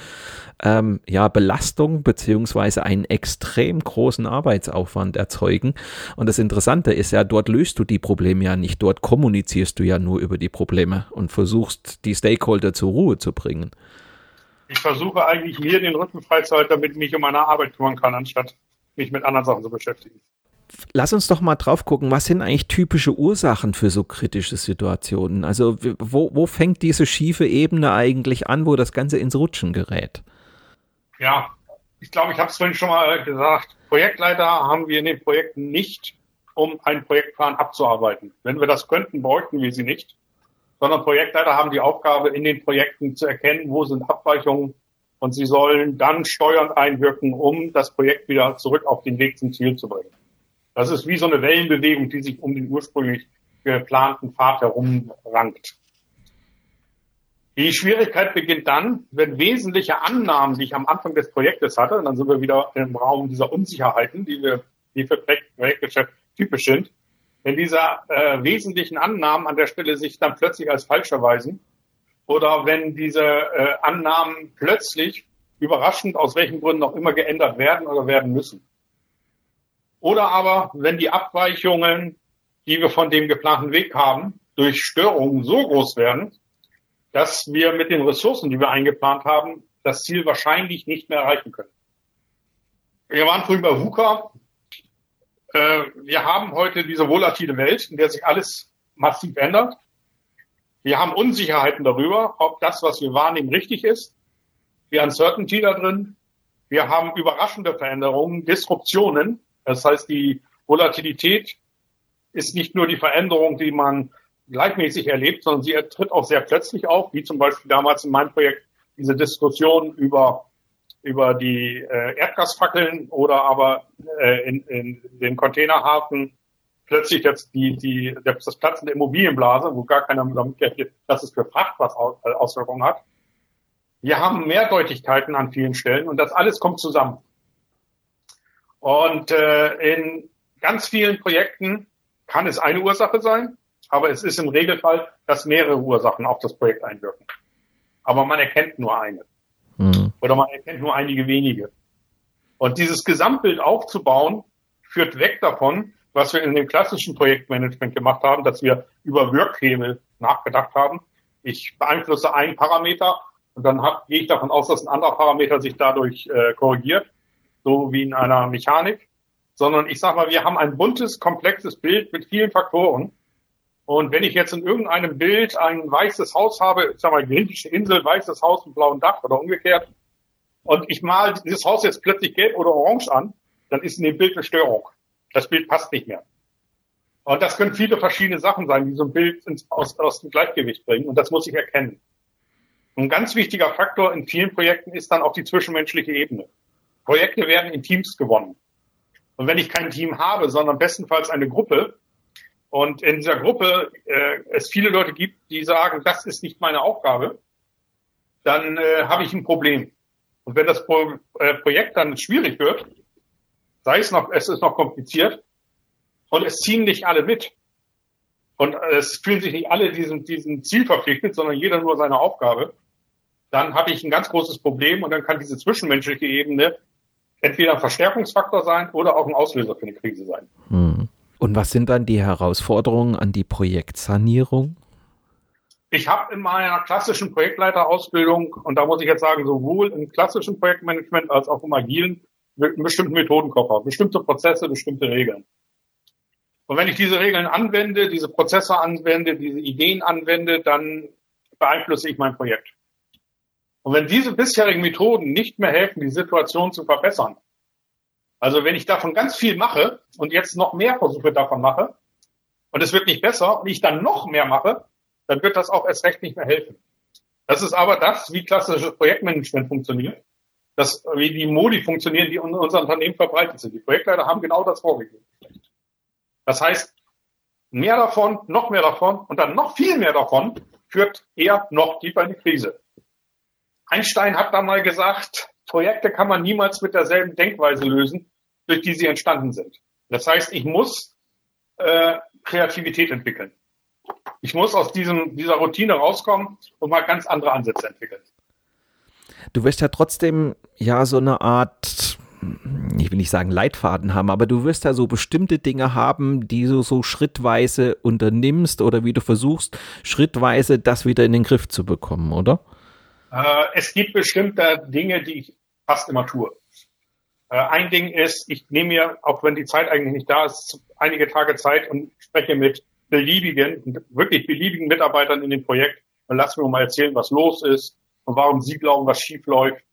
ähm, ja, Belastung beziehungsweise einen extrem großen Arbeitsaufwand erzeugen. Und das Interessante ist ja, dort löst du die Probleme ja nicht, dort kommunizierst du ja nur über die Probleme und versuchst, die Stakeholder zur Ruhe zu bringen. Ich versuche eigentlich mir den Rücken freizuhalten, damit ich mich um meine Arbeit kümmern kann, anstatt mich mit anderen Sachen zu beschäftigen lass uns doch mal drauf gucken, was sind eigentlich typische Ursachen für so kritische Situationen? Also wo, wo fängt diese schiefe Ebene eigentlich an, wo das Ganze ins Rutschen gerät? Ja, ich glaube, ich habe es vorhin schon mal gesagt. Projektleiter haben wir in den Projekten nicht, um einen Projektplan abzuarbeiten. Wenn wir das könnten, bräuchten wir sie nicht. Sondern Projektleiter haben die Aufgabe, in den Projekten zu erkennen, wo sind Abweichungen und sie sollen dann steuernd einwirken, um das Projekt wieder zurück auf den Weg zum Ziel zu bringen. Das ist wie so eine Wellenbewegung, die sich um den ursprünglich geplanten Pfad herumrankt. Die Schwierigkeit beginnt dann, wenn wesentliche Annahmen, die ich am Anfang des Projektes hatte, und dann sind wir wieder im Raum dieser Unsicherheiten, die, wir, die für Projektgeschäft typisch sind, wenn diese äh, wesentlichen Annahmen an der Stelle sich dann plötzlich als falsch erweisen oder wenn diese äh, Annahmen plötzlich überraschend aus welchen Gründen auch immer geändert werden oder werden müssen. Oder aber, wenn die Abweichungen, die wir von dem geplanten Weg haben, durch Störungen so groß werden, dass wir mit den Ressourcen, die wir eingeplant haben, das Ziel wahrscheinlich nicht mehr erreichen können. Wir waren früher bei VUCA. Äh, wir haben heute diese volatile Welt, in der sich alles massiv ändert. Wir haben Unsicherheiten darüber, ob das, was wir wahrnehmen, richtig ist. Wir Uncertainty da drin. Wir haben überraschende Veränderungen, Disruptionen, das heißt, die Volatilität ist nicht nur die Veränderung, die man gleichmäßig erlebt, sondern sie tritt auch sehr plötzlich auf, wie zum Beispiel damals in meinem Projekt diese Diskussion über über die äh, Erdgasfackeln oder aber äh, in, in den Containerhafen plötzlich jetzt die, die, das Platzen der Immobilienblase, wo gar keiner damit gerechnet, dass es für Fracht was äh, Auswirkungen hat. Wir haben Mehrdeutigkeiten an vielen Stellen und das alles kommt zusammen. Und äh, in ganz vielen Projekten kann es eine Ursache sein, aber es ist im Regelfall, dass mehrere Ursachen auf das Projekt einwirken. Aber man erkennt nur eine. Mhm. Oder man erkennt nur einige wenige. Und dieses Gesamtbild aufzubauen, führt weg davon, was wir in dem klassischen Projektmanagement gemacht haben, dass wir über Wirkhebel nachgedacht haben. Ich beeinflusse einen Parameter und dann gehe ich davon aus, dass ein anderer Parameter sich dadurch äh, korrigiert so wie in einer Mechanik, sondern ich sage mal, wir haben ein buntes, komplexes Bild mit vielen Faktoren Und wenn ich jetzt in irgendeinem Bild ein weißes Haus habe, ich sag mal, griechische Insel, weißes Haus mit blauem Dach oder umgekehrt, und ich mal dieses Haus jetzt plötzlich gelb oder orange an, dann ist in dem Bild eine Störung. Das Bild passt nicht mehr. Und das können viele verschiedene Sachen sein, die so ein Bild ins, aus, aus dem Gleichgewicht bringen. Und das muss ich erkennen. ein ganz wichtiger Faktor in vielen Projekten ist dann auch die zwischenmenschliche Ebene. Projekte werden in Teams gewonnen. Und wenn ich kein Team habe, sondern bestenfalls eine Gruppe, und in dieser Gruppe äh, es viele Leute gibt, die sagen, das ist nicht meine Aufgabe, dann äh, habe ich ein Problem. Und wenn das Pro äh, Projekt dann schwierig wird, sei es noch, es ist noch kompliziert, und es ziehen nicht alle mit. Und es fühlen sich nicht alle diesem, diesem Ziel verpflichtet, sondern jeder nur seine Aufgabe. Dann habe ich ein ganz großes Problem und dann kann diese zwischenmenschliche Ebene entweder ein Verstärkungsfaktor sein oder auch ein Auslöser für eine Krise sein. Hm. Und was sind dann die Herausforderungen an die Projektsanierung? Ich habe in meiner klassischen Projektleiterausbildung, und da muss ich jetzt sagen, sowohl im klassischen Projektmanagement als auch im agilen, einen bestimmten Methodenkoffer, bestimmte Prozesse, bestimmte Regeln. Und wenn ich diese Regeln anwende, diese Prozesse anwende, diese Ideen anwende, dann beeinflusse ich mein Projekt. Und wenn diese bisherigen Methoden nicht mehr helfen, die Situation zu verbessern, also wenn ich davon ganz viel mache und jetzt noch mehr Versuche davon mache und es wird nicht besser und ich dann noch mehr mache, dann wird das auch erst recht nicht mehr helfen. Das ist aber das, wie klassisches Projektmanagement funktioniert, das, wie die Modi funktionieren, die in unserem Unternehmen verbreitet sind. Die Projektleiter haben genau das vorgegeben. Das heißt, mehr davon, noch mehr davon und dann noch viel mehr davon führt eher noch tiefer in die Krise. Einstein hat da mal gesagt, Projekte kann man niemals mit derselben Denkweise lösen, durch die sie entstanden sind. Das heißt, ich muss äh, Kreativität entwickeln. Ich muss aus diesem, dieser Routine rauskommen und mal ganz andere Ansätze entwickeln. Du wirst ja trotzdem ja so eine Art ich will nicht sagen Leitfaden haben, aber du wirst da so bestimmte Dinge haben, die du so schrittweise unternimmst oder wie du versuchst, schrittweise das wieder in den Griff zu bekommen, oder? Äh, es gibt bestimmte Dinge, die ich fast immer tue. Äh, ein Ding ist, ich nehme mir, auch wenn die Zeit eigentlich nicht da ist, einige Tage Zeit und spreche mit beliebigen, wirklich beliebigen Mitarbeitern in dem Projekt und lass mir mal erzählen, was los ist und warum sie glauben, was schief läuft.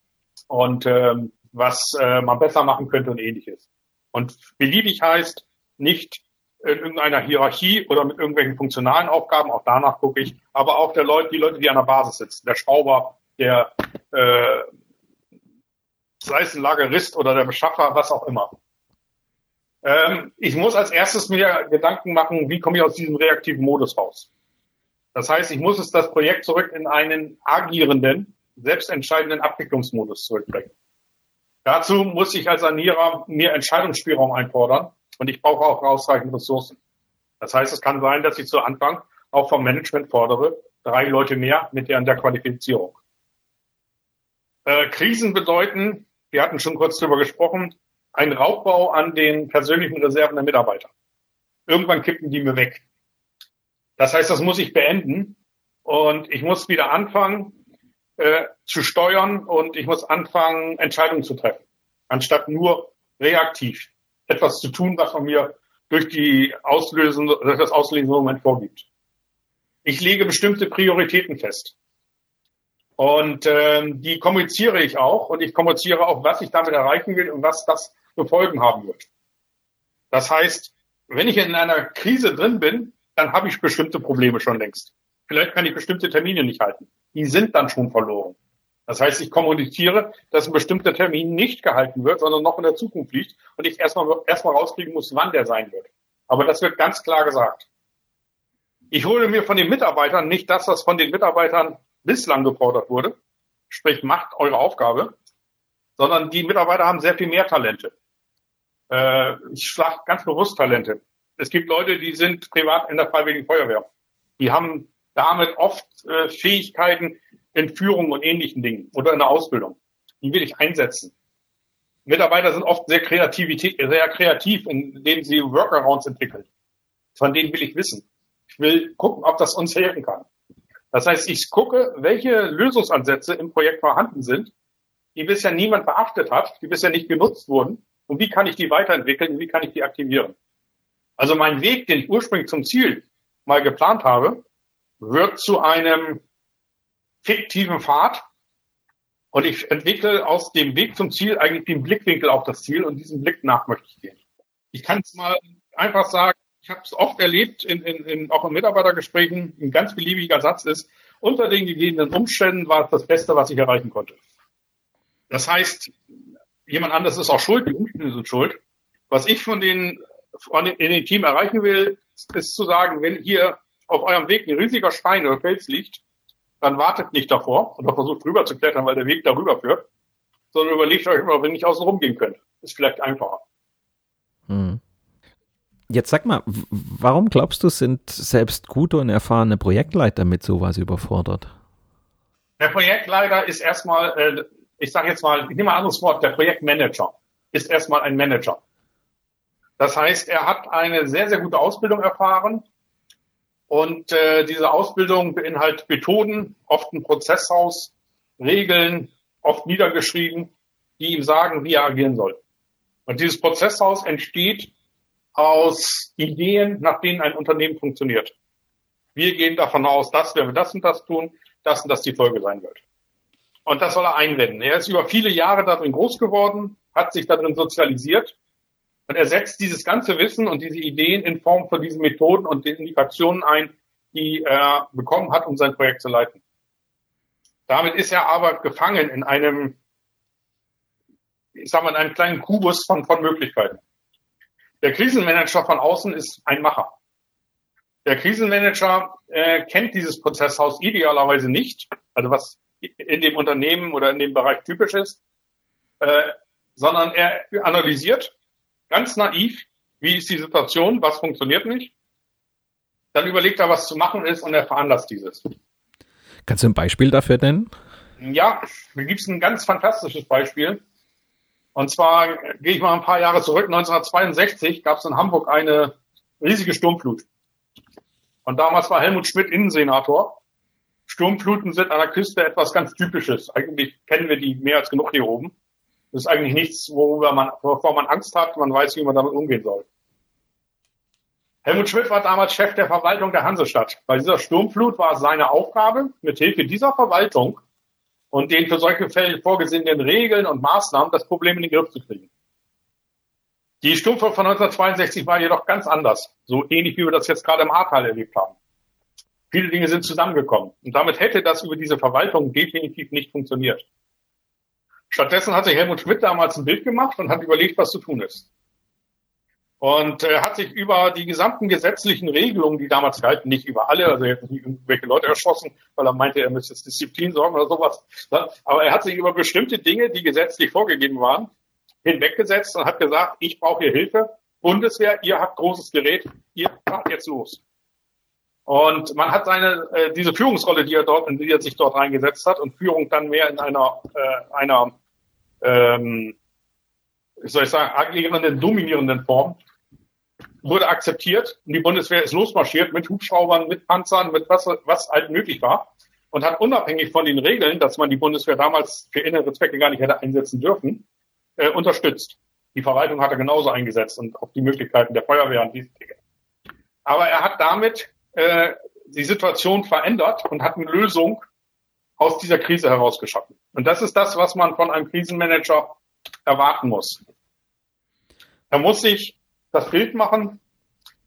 Und ähm, was äh, man besser machen könnte und ähnliches. Und beliebig heißt nicht in irgendeiner Hierarchie oder mit irgendwelchen funktionalen Aufgaben, auch danach gucke ich, aber auch der Leute, die Leute, die an der Basis sitzen, der Schrauber, der äh, sei es ein Lagerist oder der Beschaffer, was auch immer. Ähm, ich muss als erstes mir Gedanken machen, wie komme ich aus diesem reaktiven Modus raus. Das heißt, ich muss es das Projekt zurück in einen agierenden, selbstentscheidenden Abwicklungsmodus zurückbringen. Dazu muss ich als Sanierer mir Entscheidungsspielraum einfordern und ich brauche auch ausreichend Ressourcen. Das heißt, es kann sein, dass ich zu Anfang auch vom Management fordere, drei Leute mehr mit deren der Qualifizierung. Äh, Krisen bedeuten, wir hatten schon kurz darüber gesprochen, ein Raubbau an den persönlichen Reserven der Mitarbeiter. Irgendwann kippen die mir weg. Das heißt, das muss ich beenden und ich muss wieder anfangen, äh, zu steuern und ich muss anfangen, Entscheidungen zu treffen, anstatt nur reaktiv etwas zu tun, was man mir durch die auslösende, das auslösende Moment vorgibt. Ich lege bestimmte Prioritäten fest. Und ähm, die kommuniziere ich auch und ich kommuniziere auch, was ich damit erreichen will und was das für Folgen haben wird. Das heißt, wenn ich in einer Krise drin bin, dann habe ich bestimmte Probleme schon längst. Vielleicht kann ich bestimmte Termine nicht halten die sind dann schon verloren. Das heißt, ich kommuniziere, dass ein bestimmter Termin nicht gehalten wird, sondern noch in der Zukunft liegt und ich erstmal erstmal rauskriegen muss, wann der sein wird. Aber das wird ganz klar gesagt. Ich hole mir von den Mitarbeitern nicht das, was von den Mitarbeitern bislang gefordert wurde, sprich macht eure Aufgabe, sondern die Mitarbeiter haben sehr viel mehr Talente. Äh, ich schlage ganz bewusst Talente. Es gibt Leute, die sind privat in der Freiwilligen Feuerwehr. Die haben damit oft äh, Fähigkeiten in Führung und ähnlichen Dingen oder in der Ausbildung. Die will ich einsetzen. Mitarbeiter sind oft sehr, Kreativität, sehr kreativ, indem sie Workarounds entwickeln. Von denen will ich wissen. Ich will gucken, ob das uns helfen kann. Das heißt, ich gucke, welche Lösungsansätze im Projekt vorhanden sind, die bisher niemand beachtet hat, die bisher nicht genutzt wurden, und wie kann ich die weiterentwickeln, wie kann ich die aktivieren. Also mein Weg, den ich ursprünglich zum Ziel mal geplant habe, wird zu einem fiktiven Pfad und ich entwickle aus dem Weg zum Ziel eigentlich den Blickwinkel auf das Ziel und diesen Blick nach möchte ich gehen. Ich kann es mal einfach sagen, ich habe es oft erlebt, in, in, in, auch in Mitarbeitergesprächen, ein ganz beliebiger Satz ist, unter den gegebenen Umständen war es das Beste, was ich erreichen konnte. Das heißt, jemand anderes ist auch schuld, die Umstände sind schuld. Was ich von den, von den, in den Team erreichen will, ist zu sagen, wenn hier auf eurem Weg ein riesiger Stein oder Fels liegt, dann wartet nicht davor oder versucht rüber zu klettern, weil der Weg darüber führt, sondern überlegt euch immer, wenn nicht außen rumgehen könnt. Ist vielleicht einfacher. Hm. Jetzt sag mal, warum glaubst du, sind selbst gute und erfahrene Projektleiter mit sowas überfordert? Der Projektleiter ist erstmal, äh, ich sage jetzt mal, ich nehme mal ein anderes Wort, der Projektmanager ist erstmal ein Manager. Das heißt, er hat eine sehr, sehr gute Ausbildung erfahren und äh, diese Ausbildung beinhaltet Methoden, oft ein Prozesshaus, Regeln, oft niedergeschrieben, die ihm sagen, wie er agieren soll. Und dieses Prozesshaus entsteht aus Ideen, nach denen ein Unternehmen funktioniert. Wir gehen davon aus, dass wenn wir das und das tun, das und das die Folge sein wird. Und das soll er einwenden. Er ist über viele Jahre darin groß geworden, hat sich darin sozialisiert und er setzt dieses ganze Wissen und diese Ideen in Form von diesen Methoden und den Indikationen ein, die er bekommen hat, um sein Projekt zu leiten. Damit ist er aber gefangen in einem, ich sag mal, in einem kleinen Kubus von, von Möglichkeiten. Der Krisenmanager von außen ist ein Macher. Der Krisenmanager äh, kennt dieses Prozesshaus idealerweise nicht, also was in dem Unternehmen oder in dem Bereich typisch ist, äh, sondern er analysiert ganz naiv, wie ist die Situation, was funktioniert nicht. Dann überlegt er, was zu machen ist und er veranlasst dieses. Kannst du ein Beispiel dafür nennen? Ja, mir gibt es ein ganz fantastisches Beispiel. Und zwar gehe ich mal ein paar Jahre zurück. 1962 gab es in Hamburg eine riesige Sturmflut. Und damals war Helmut Schmidt Innensenator. Sturmfluten sind an der Küste etwas ganz Typisches. Eigentlich kennen wir die mehr als genug hier oben. Das ist eigentlich nichts, worüber man, wovor man Angst hat. Man weiß, wie man damit umgehen soll. Helmut Schmidt war damals Chef der Verwaltung der Hansestadt. Bei dieser Sturmflut war es seine Aufgabe, mit Hilfe dieser Verwaltung und den für solche Fälle vorgesehenen Regeln und Maßnahmen das Problem in den Griff zu kriegen. Die Stufe von 1962 war jedoch ganz anders, so ähnlich wie wir das jetzt gerade im Ahrtal erlebt haben. Viele Dinge sind zusammengekommen und damit hätte das über diese Verwaltung definitiv nicht funktioniert. Stattdessen hat sich Helmut Schmidt damals ein Bild gemacht und hat überlegt, was zu tun ist. Und äh, hat sich über die gesamten gesetzlichen Regelungen, die damals galten, nicht über alle, also er hat nicht irgendwelche Leute erschossen, weil er meinte, er müsste jetzt Disziplin sorgen oder sowas. Aber er hat sich über bestimmte Dinge, die gesetzlich vorgegeben waren, hinweggesetzt und hat gesagt, ich brauche hier Hilfe. Bundeswehr, ihr habt großes Gerät, ihr macht jetzt los. Und man hat seine äh, diese Führungsrolle, die er dort, in die er sich dort reingesetzt hat, und Führung dann mehr in einer äh, einer ähm, wie soll ich sagen, agierenden, dominierenden Form, wurde akzeptiert und die Bundeswehr ist losmarschiert mit Hubschraubern, mit Panzern, mit was, was halt möglich war und hat unabhängig von den Regeln, dass man die Bundeswehr damals für innere Zwecke gar nicht hätte einsetzen dürfen, äh, unterstützt. Die Verwaltung hat er genauso eingesetzt und auch die Möglichkeiten der Feuerwehr und diese Dinge. Aber er hat damit äh, die Situation verändert und hat eine Lösung aus dieser Krise herausgeschaffen. Und das ist das, was man von einem Krisenmanager erwarten muss. Er muss sich das Bild machen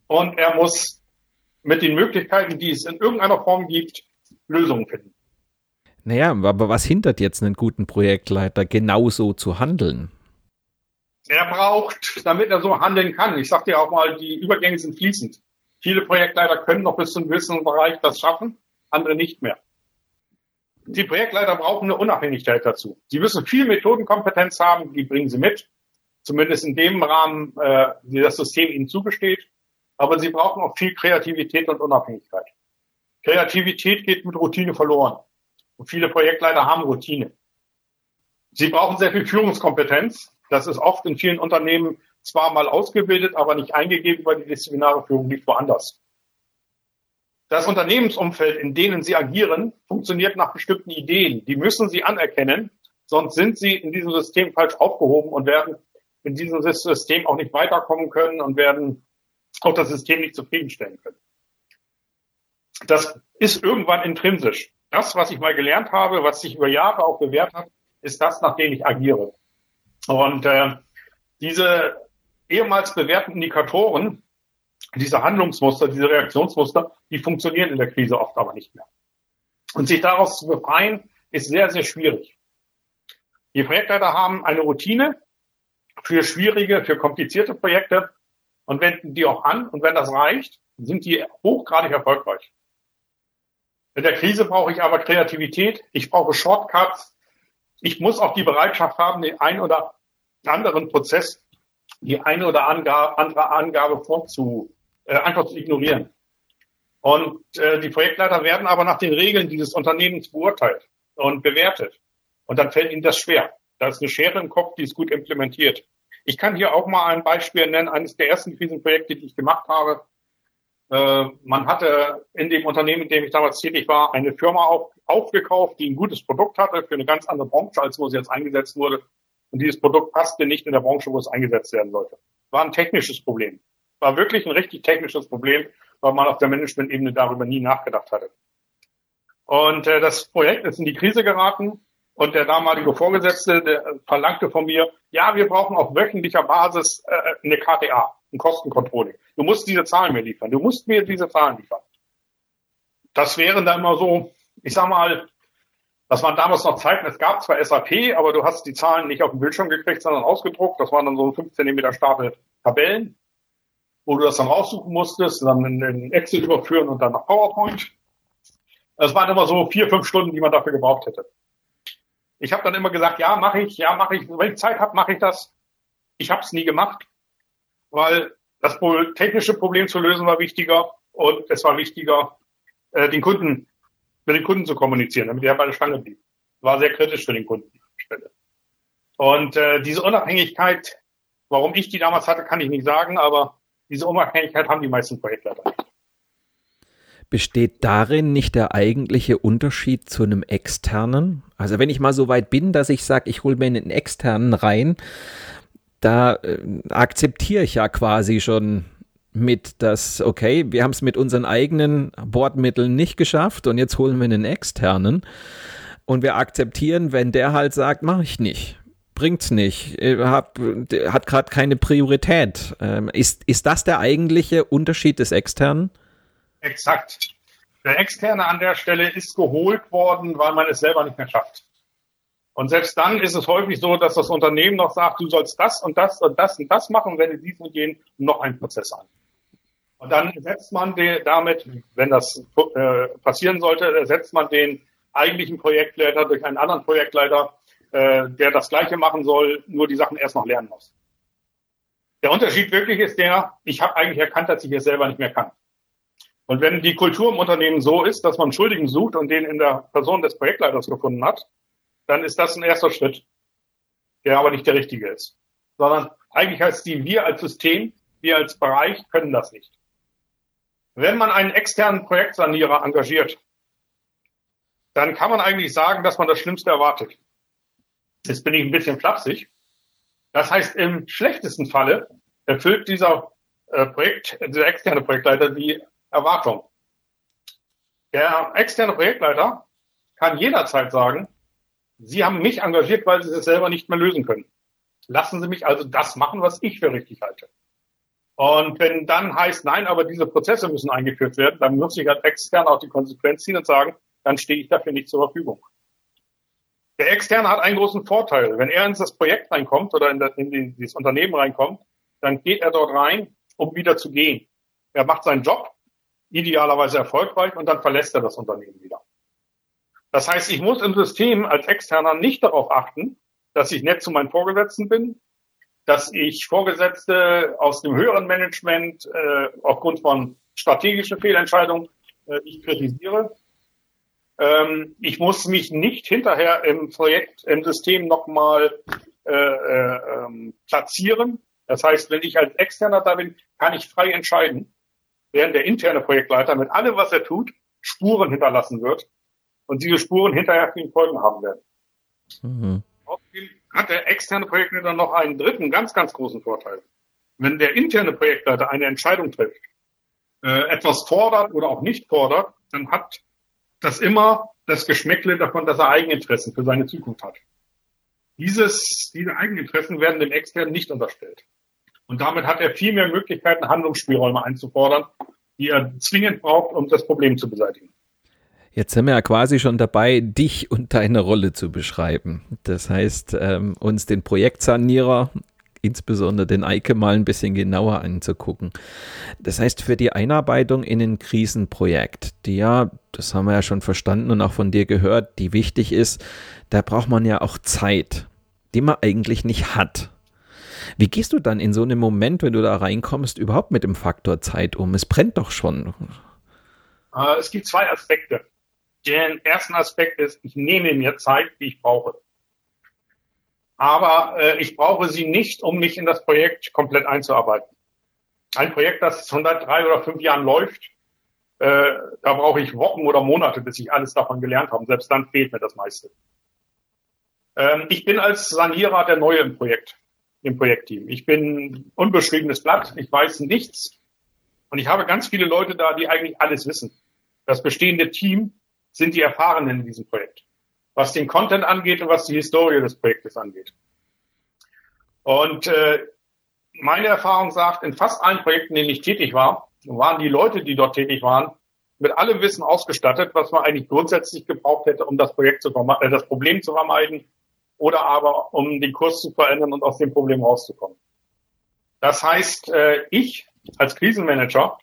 und er muss mit den Möglichkeiten, die es in irgendeiner Form gibt, Lösungen finden. Naja, aber was hindert jetzt einen guten Projektleiter, genauso zu handeln? Er braucht, damit er so handeln kann, ich sage dir auch mal, die Übergänge sind fließend. Viele Projektleiter können noch bis zu einem gewissen Bereich das schaffen, andere nicht mehr. Die Projektleiter brauchen eine Unabhängigkeit dazu. Sie müssen viel Methodenkompetenz haben, die bringen sie mit zumindest in dem Rahmen, äh, wie das System ihnen zugesteht. Aber sie brauchen auch viel Kreativität und Unabhängigkeit. Kreativität geht mit Routine verloren. Und viele Projektleiter haben Routine. Sie brauchen sehr viel Führungskompetenz. Das ist oft in vielen Unternehmen zwar mal ausgebildet, aber nicht eingegeben, weil die disziplinare Führung liegt woanders. Das Unternehmensumfeld, in denen Sie agieren, funktioniert nach bestimmten Ideen. Die müssen Sie anerkennen, sonst sind Sie in diesem System falsch aufgehoben und werden in diesem System auch nicht weiterkommen können und werden auch das System nicht zufriedenstellen können. das ist irgendwann intrinsisch. Das, was ich mal gelernt habe, was sich über Jahre auch bewährt hat, ist das, nach dem ich agiere. Und äh, diese ehemals bewährten Indikatoren, diese Handlungsmuster, diese Reaktionsmuster, die funktionieren in der Krise oft aber nicht mehr. Und sich daraus zu befreien, ist sehr, sehr schwierig. Die Projektleiter haben eine Routine für schwierige, für komplizierte Projekte und wenden die auch an. Und wenn das reicht, sind die hochgradig erfolgreich. In der Krise brauche ich aber Kreativität. Ich brauche Shortcuts. Ich muss auch die Bereitschaft haben, den einen oder anderen Prozess, die eine oder andere Angabe vorzu, äh, einfach zu ignorieren. Und äh, die Projektleiter werden aber nach den Regeln dieses Unternehmens beurteilt und bewertet. Und dann fällt ihnen das schwer. Da ist eine Schere im Kopf, die ist gut implementiert. Ich kann hier auch mal ein Beispiel nennen, eines der ersten Krisenprojekte, die ich gemacht habe. Äh, man hatte in dem Unternehmen, in dem ich damals tätig war, eine Firma auf, aufgekauft, die ein gutes Produkt hatte für eine ganz andere Branche, als wo sie jetzt eingesetzt wurde. Und dieses Produkt passte nicht in der Branche, wo es eingesetzt werden sollte. War ein technisches Problem. War wirklich ein richtig technisches Problem, weil man auf der Management-Ebene darüber nie nachgedacht hatte. Und äh, das Projekt ist in die Krise geraten und der damalige Vorgesetzte der verlangte von mir, ja, wir brauchen auf wöchentlicher Basis äh, eine KTA, ein Kostencontrolling. Du musst diese Zahlen mir liefern. Du musst mir diese Zahlen liefern. Das wären dann immer so, ich sag mal, das waren damals noch Zeiten, es gab zwar SAP, aber du hast die Zahlen nicht auf dem Bildschirm gekriegt, sondern ausgedruckt. Das waren dann so 5 cm Stapel Tabellen, wo du das dann raussuchen musstest, dann in Excel überführen und dann nach PowerPoint. Das waren immer so vier, fünf Stunden, die man dafür gebraucht hätte. Ich habe dann immer gesagt, ja, mache ich, ja, mache ich. Wenn ich Zeit habe, mache ich das. Ich habe es nie gemacht, weil das technische Problem zu lösen war wichtiger und es war wichtiger, äh, den Kunden mit den Kunden zu kommunizieren, damit er bei der Stange blieb. War sehr kritisch für den Kunden. Und äh, diese Unabhängigkeit, warum ich die damals hatte, kann ich nicht sagen, aber diese Unabhängigkeit haben die meisten Projektleiter nicht. Besteht darin nicht der eigentliche Unterschied zu einem externen? Also wenn ich mal so weit bin, dass ich sage, ich hole mir einen externen rein, da äh, akzeptiere ich ja quasi schon mit, dass, okay, wir haben es mit unseren eigenen Bordmitteln nicht geschafft und jetzt holen wir einen externen. Und wir akzeptieren, wenn der halt sagt, mache ich nicht bringt's nicht, äh, hat, hat gerade keine Priorität. Ähm, ist, ist das der eigentliche Unterschied des Externen? Exakt. Der Externe an der Stelle ist geholt worden, weil man es selber nicht mehr schafft. Und selbst dann ist es häufig so, dass das Unternehmen noch sagt, du sollst das und das und das und das machen, wende diesen und jenen noch einen Prozess an. Und dann setzt man den, damit, wenn das äh, passieren sollte, ersetzt man den eigentlichen Projektleiter durch einen anderen Projektleiter, äh, der das Gleiche machen soll, nur die Sachen erst noch lernen muss. Der Unterschied wirklich ist der, ich habe eigentlich erkannt, dass ich es selber nicht mehr kann. Und wenn die Kultur im Unternehmen so ist, dass man Schuldigen sucht und den in der Person des Projektleiters gefunden hat, dann ist das ein erster Schritt, der aber nicht der richtige ist. Sondern eigentlich heißt die, wir als System, wir als Bereich können das nicht. Wenn man einen externen Projektsanierer engagiert, dann kann man eigentlich sagen, dass man das Schlimmste erwartet. Jetzt bin ich ein bisschen flapsig. Das heißt, im schlechtesten Falle erfüllt dieser äh, Projekt, dieser externe Projektleiter die Erwartung. Der externe Projektleiter kann jederzeit sagen, Sie haben mich engagiert, weil Sie es selber nicht mehr lösen können. Lassen Sie mich also das machen, was ich für richtig halte. Und wenn dann heißt, nein, aber diese Prozesse müssen eingeführt werden, dann muss ich als extern auch die Konsequenz ziehen und sagen, dann stehe ich dafür nicht zur Verfügung. Der Externe hat einen großen Vorteil. Wenn er ins das Projekt reinkommt oder in, das, in dieses Unternehmen reinkommt, dann geht er dort rein, um wieder zu gehen. Er macht seinen Job, idealerweise erfolgreich und dann verlässt er das Unternehmen wieder. Das heißt, ich muss im System als Externer nicht darauf achten, dass ich nett zu meinen Vorgesetzten bin, dass ich Vorgesetzte aus dem höheren Management äh, aufgrund von strategischen Fehlentscheidungen äh, ich kritisiere. Ähm, ich muss mich nicht hinterher im Projekt, im System nochmal äh, äh, ähm, platzieren. Das heißt, wenn ich als Externer da bin, kann ich frei entscheiden, während der interne Projektleiter mit allem, was er tut, Spuren hinterlassen wird und diese Spuren hinterher viele Folgen haben werden. Mhm. Außerdem hat der externe Projektleiter noch einen dritten ganz, ganz großen Vorteil. Wenn der interne Projektleiter eine Entscheidung trifft, äh, etwas fordert oder auch nicht fordert, dann hat das immer das Geschmäckle davon, dass er Eigeninteressen für seine Zukunft hat. Dieses, diese Eigeninteressen werden dem Externen nicht unterstellt. Und damit hat er viel mehr Möglichkeiten, Handlungsspielräume einzufordern, die er zwingend braucht, um das Problem zu beseitigen. Jetzt sind wir ja quasi schon dabei, dich und deine Rolle zu beschreiben. Das heißt, ähm, uns den Projektsanierer, insbesondere den Eike, mal ein bisschen genauer anzugucken. Das heißt, für die Einarbeitung in ein Krisenprojekt, die ja, das haben wir ja schon verstanden und auch von dir gehört, die wichtig ist, da braucht man ja auch Zeit, die man eigentlich nicht hat. Wie gehst du dann in so einem Moment, wenn du da reinkommst, überhaupt mit dem Faktor Zeit um? Es brennt doch schon. Äh, es gibt zwei Aspekte. Der erste Aspekt ist, ich nehme mir Zeit, die ich brauche. Aber äh, ich brauche sie nicht, um mich in das Projekt komplett einzuarbeiten. Ein Projekt, das schon seit drei oder fünf Jahren läuft, äh, da brauche ich Wochen oder Monate, bis ich alles davon gelernt habe. Selbst dann fehlt mir das meiste. Ähm, ich bin als Sanierer der Neue im Projekt, im Projektteam. Ich bin unbeschriebenes Blatt, ich weiß nichts. Und ich habe ganz viele Leute da, die eigentlich alles wissen. Das bestehende Team sind die Erfahrenen in diesem Projekt, was den Content angeht und was die Historie des Projektes angeht. Und äh, meine Erfahrung sagt, in fast allen Projekten, in denen ich tätig war, waren die Leute, die dort tätig waren, mit allem Wissen ausgestattet, was man eigentlich grundsätzlich gebraucht hätte, um das Projekt zu äh, das Problem zu vermeiden oder aber um den Kurs zu verändern und aus dem Problem rauszukommen. Das heißt, äh, ich als Krisenmanager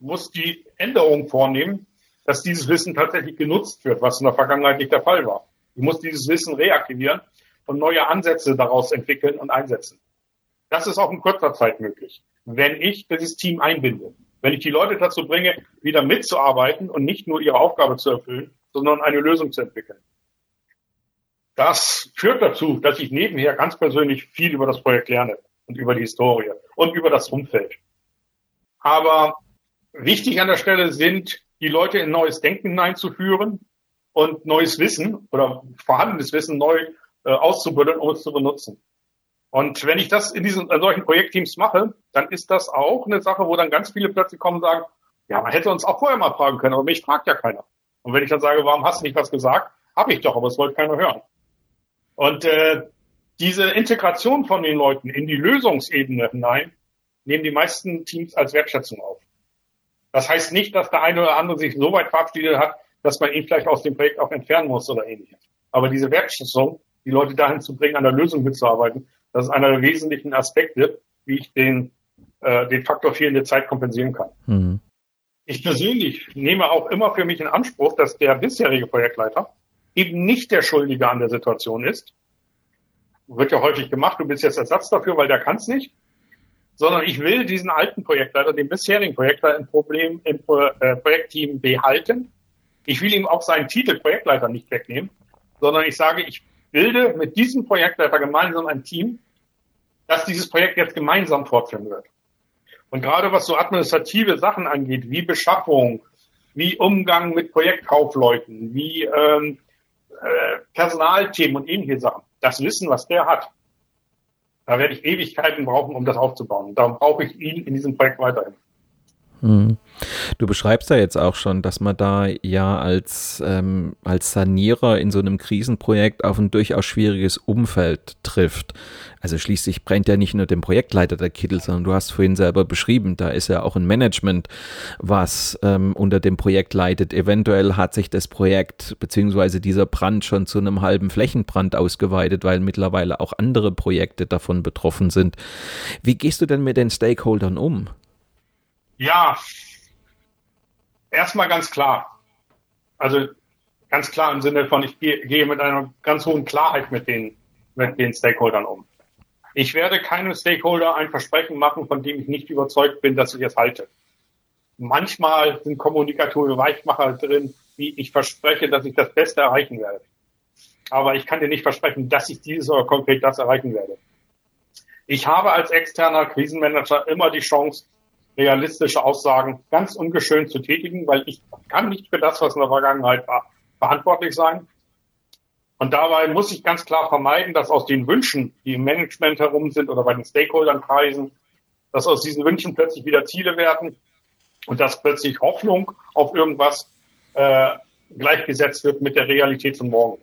muss die Änderung vornehmen, dass dieses Wissen tatsächlich genutzt wird, was in der Vergangenheit nicht der Fall war. Ich muss dieses Wissen reaktivieren und neue Ansätze daraus entwickeln und einsetzen. Das ist auch in kurzer Zeit möglich, wenn ich dieses Team einbinde. Wenn ich die Leute dazu bringe, wieder mitzuarbeiten und nicht nur ihre Aufgabe zu erfüllen, sondern eine Lösung zu entwickeln. Das führt dazu, dass ich nebenher ganz persönlich viel über das Projekt lerne und über die Historie und über das Umfeld. Aber wichtig an der Stelle sind die Leute in neues Denken hineinzuführen und neues Wissen oder vorhandenes Wissen neu äh, auszubilden, um es zu benutzen. Und wenn ich das in diesen in solchen Projektteams mache, dann ist das auch eine Sache, wo dann ganz viele plötzlich kommen und sagen, ja, man hätte uns auch vorher mal fragen können, aber mich fragt ja keiner. Und wenn ich dann sage, warum hast du nicht was gesagt? Habe ich doch, aber es wollte keiner hören. Und äh, diese Integration von den Leuten in die Lösungsebene hinein nehmen die meisten Teams als Wertschätzung auf. Das heißt nicht, dass der eine oder andere sich so weit verabschiedet hat, dass man ihn vielleicht aus dem Projekt auch entfernen muss oder ähnliches. Aber diese Wertschätzung, die Leute dahin zu bringen, an der Lösung mitzuarbeiten, das ist einer der wesentlichen Aspekte, wie ich den, äh, den Faktor fehlende Zeit kompensieren kann. Mhm. Ich persönlich nehme auch immer für mich in Anspruch, dass der bisherige Projektleiter eben nicht der Schuldige an der Situation ist. Wird ja häufig gemacht, du bist jetzt Ersatz dafür, weil der kann es nicht sondern ich will diesen alten Projektleiter, den bisherigen Projektleiter im Problem im äh, Projektteam behalten. Ich will ihm auch seinen Titel Projektleiter nicht wegnehmen, sondern ich sage, ich bilde mit diesem Projektleiter gemeinsam ein Team, das dieses Projekt jetzt gemeinsam fortführen wird. Und gerade was so administrative Sachen angeht, wie Beschaffung, wie Umgang mit Projektkaufleuten, wie ähm, äh, Personalthemen und ähnliche Sachen, das Wissen, was der hat, da werde ich Ewigkeiten brauchen, um das aufzubauen. Darum brauche ich ihn in diesem Projekt weiterhin. Hm. Du beschreibst ja jetzt auch schon, dass man da ja als, ähm, als Sanierer in so einem Krisenprojekt auf ein durchaus schwieriges Umfeld trifft. Also schließlich brennt ja nicht nur dem Projektleiter der Kittel, sondern du hast vorhin selber beschrieben, da ist ja auch ein Management, was ähm, unter dem Projekt leitet. Eventuell hat sich das Projekt beziehungsweise dieser Brand schon zu einem halben Flächenbrand ausgeweitet, weil mittlerweile auch andere Projekte davon betroffen sind. Wie gehst du denn mit den Stakeholdern um? Ja, erstmal ganz klar. Also ganz klar im Sinne von, ich gehe, mit einer ganz hohen Klarheit mit den, mit den Stakeholdern um. Ich werde keinem Stakeholder ein Versprechen machen, von dem ich nicht überzeugt bin, dass ich es halte. Manchmal sind kommunikative Weichmacher drin, wie ich verspreche, dass ich das Beste erreichen werde. Aber ich kann dir nicht versprechen, dass ich dieses oder konkret das erreichen werde. Ich habe als externer Krisenmanager immer die Chance, realistische Aussagen ganz ungeschönt zu tätigen, weil ich kann nicht für das, was in der Vergangenheit war, verantwortlich sein. Und dabei muss ich ganz klar vermeiden, dass aus den Wünschen, die im Management herum sind oder bei den Stakeholdern kreisen, dass aus diesen Wünschen plötzlich wieder Ziele werden und dass plötzlich Hoffnung auf irgendwas äh, gleichgesetzt wird mit der Realität von morgen.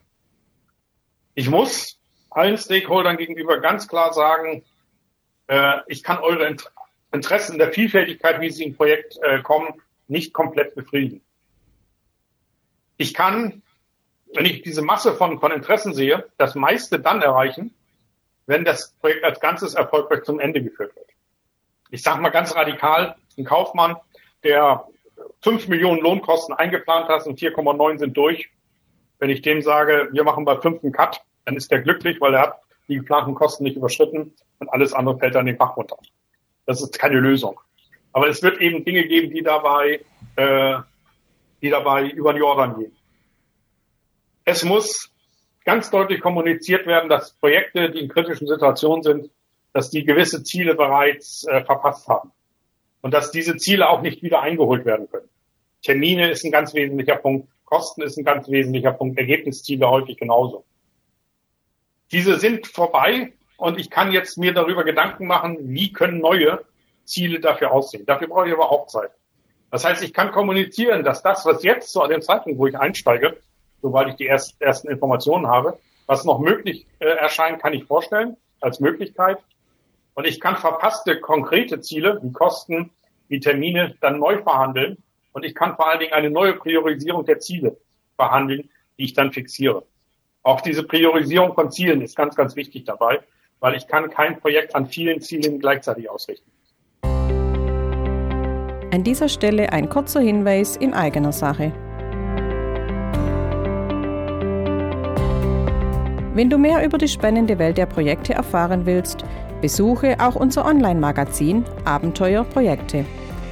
Ich muss allen Stakeholdern gegenüber ganz klar sagen, äh, ich kann eure Interessen der Vielfältigkeit, wie sie im Projekt äh, kommen, nicht komplett befriedigen. Ich kann, wenn ich diese Masse von, von Interessen sehe, das meiste dann erreichen, wenn das Projekt als Ganzes erfolgreich zum Ende geführt wird. Ich sage mal ganz radikal, ein Kaufmann, der 5 Millionen Lohnkosten eingeplant hat und 4,9 sind durch. Wenn ich dem sage, wir machen bei 5 einen Cut, dann ist der glücklich, weil er hat die geplanten Kosten nicht überschritten und alles andere fällt dann den Bach runter. Das ist keine Lösung. Aber es wird eben Dinge geben, die dabei, äh, die dabei über die Jordan gehen. Es muss ganz deutlich kommuniziert werden, dass Projekte, die in kritischen Situationen sind, dass die gewisse Ziele bereits äh, verpasst haben und dass diese Ziele auch nicht wieder eingeholt werden können. Termine ist ein ganz wesentlicher Punkt, Kosten ist ein ganz wesentlicher Punkt, Ergebnisziele häufig genauso. Diese sind vorbei und ich kann jetzt mir darüber Gedanken machen, wie können neue Ziele dafür aussehen. Dafür brauche ich aber auch Zeit. Das heißt, ich kann kommunizieren, dass das, was jetzt zu dem Zeitpunkt, wo ich einsteige, sobald ich die erst, ersten Informationen habe, was noch möglich äh, erscheint, kann ich vorstellen als Möglichkeit. Und ich kann verpasste konkrete Ziele, wie Kosten, wie Termine, dann neu verhandeln. Und ich kann vor allen Dingen eine neue Priorisierung der Ziele verhandeln, die ich dann fixiere. Auch diese Priorisierung von Zielen ist ganz, ganz wichtig dabei, weil ich kann kein Projekt an vielen Zielen gleichzeitig ausrichten. An dieser Stelle ein kurzer Hinweis in eigener Sache. Wenn du mehr über die spannende Welt der Projekte erfahren willst, besuche auch unser Online-Magazin Abenteuer Projekte.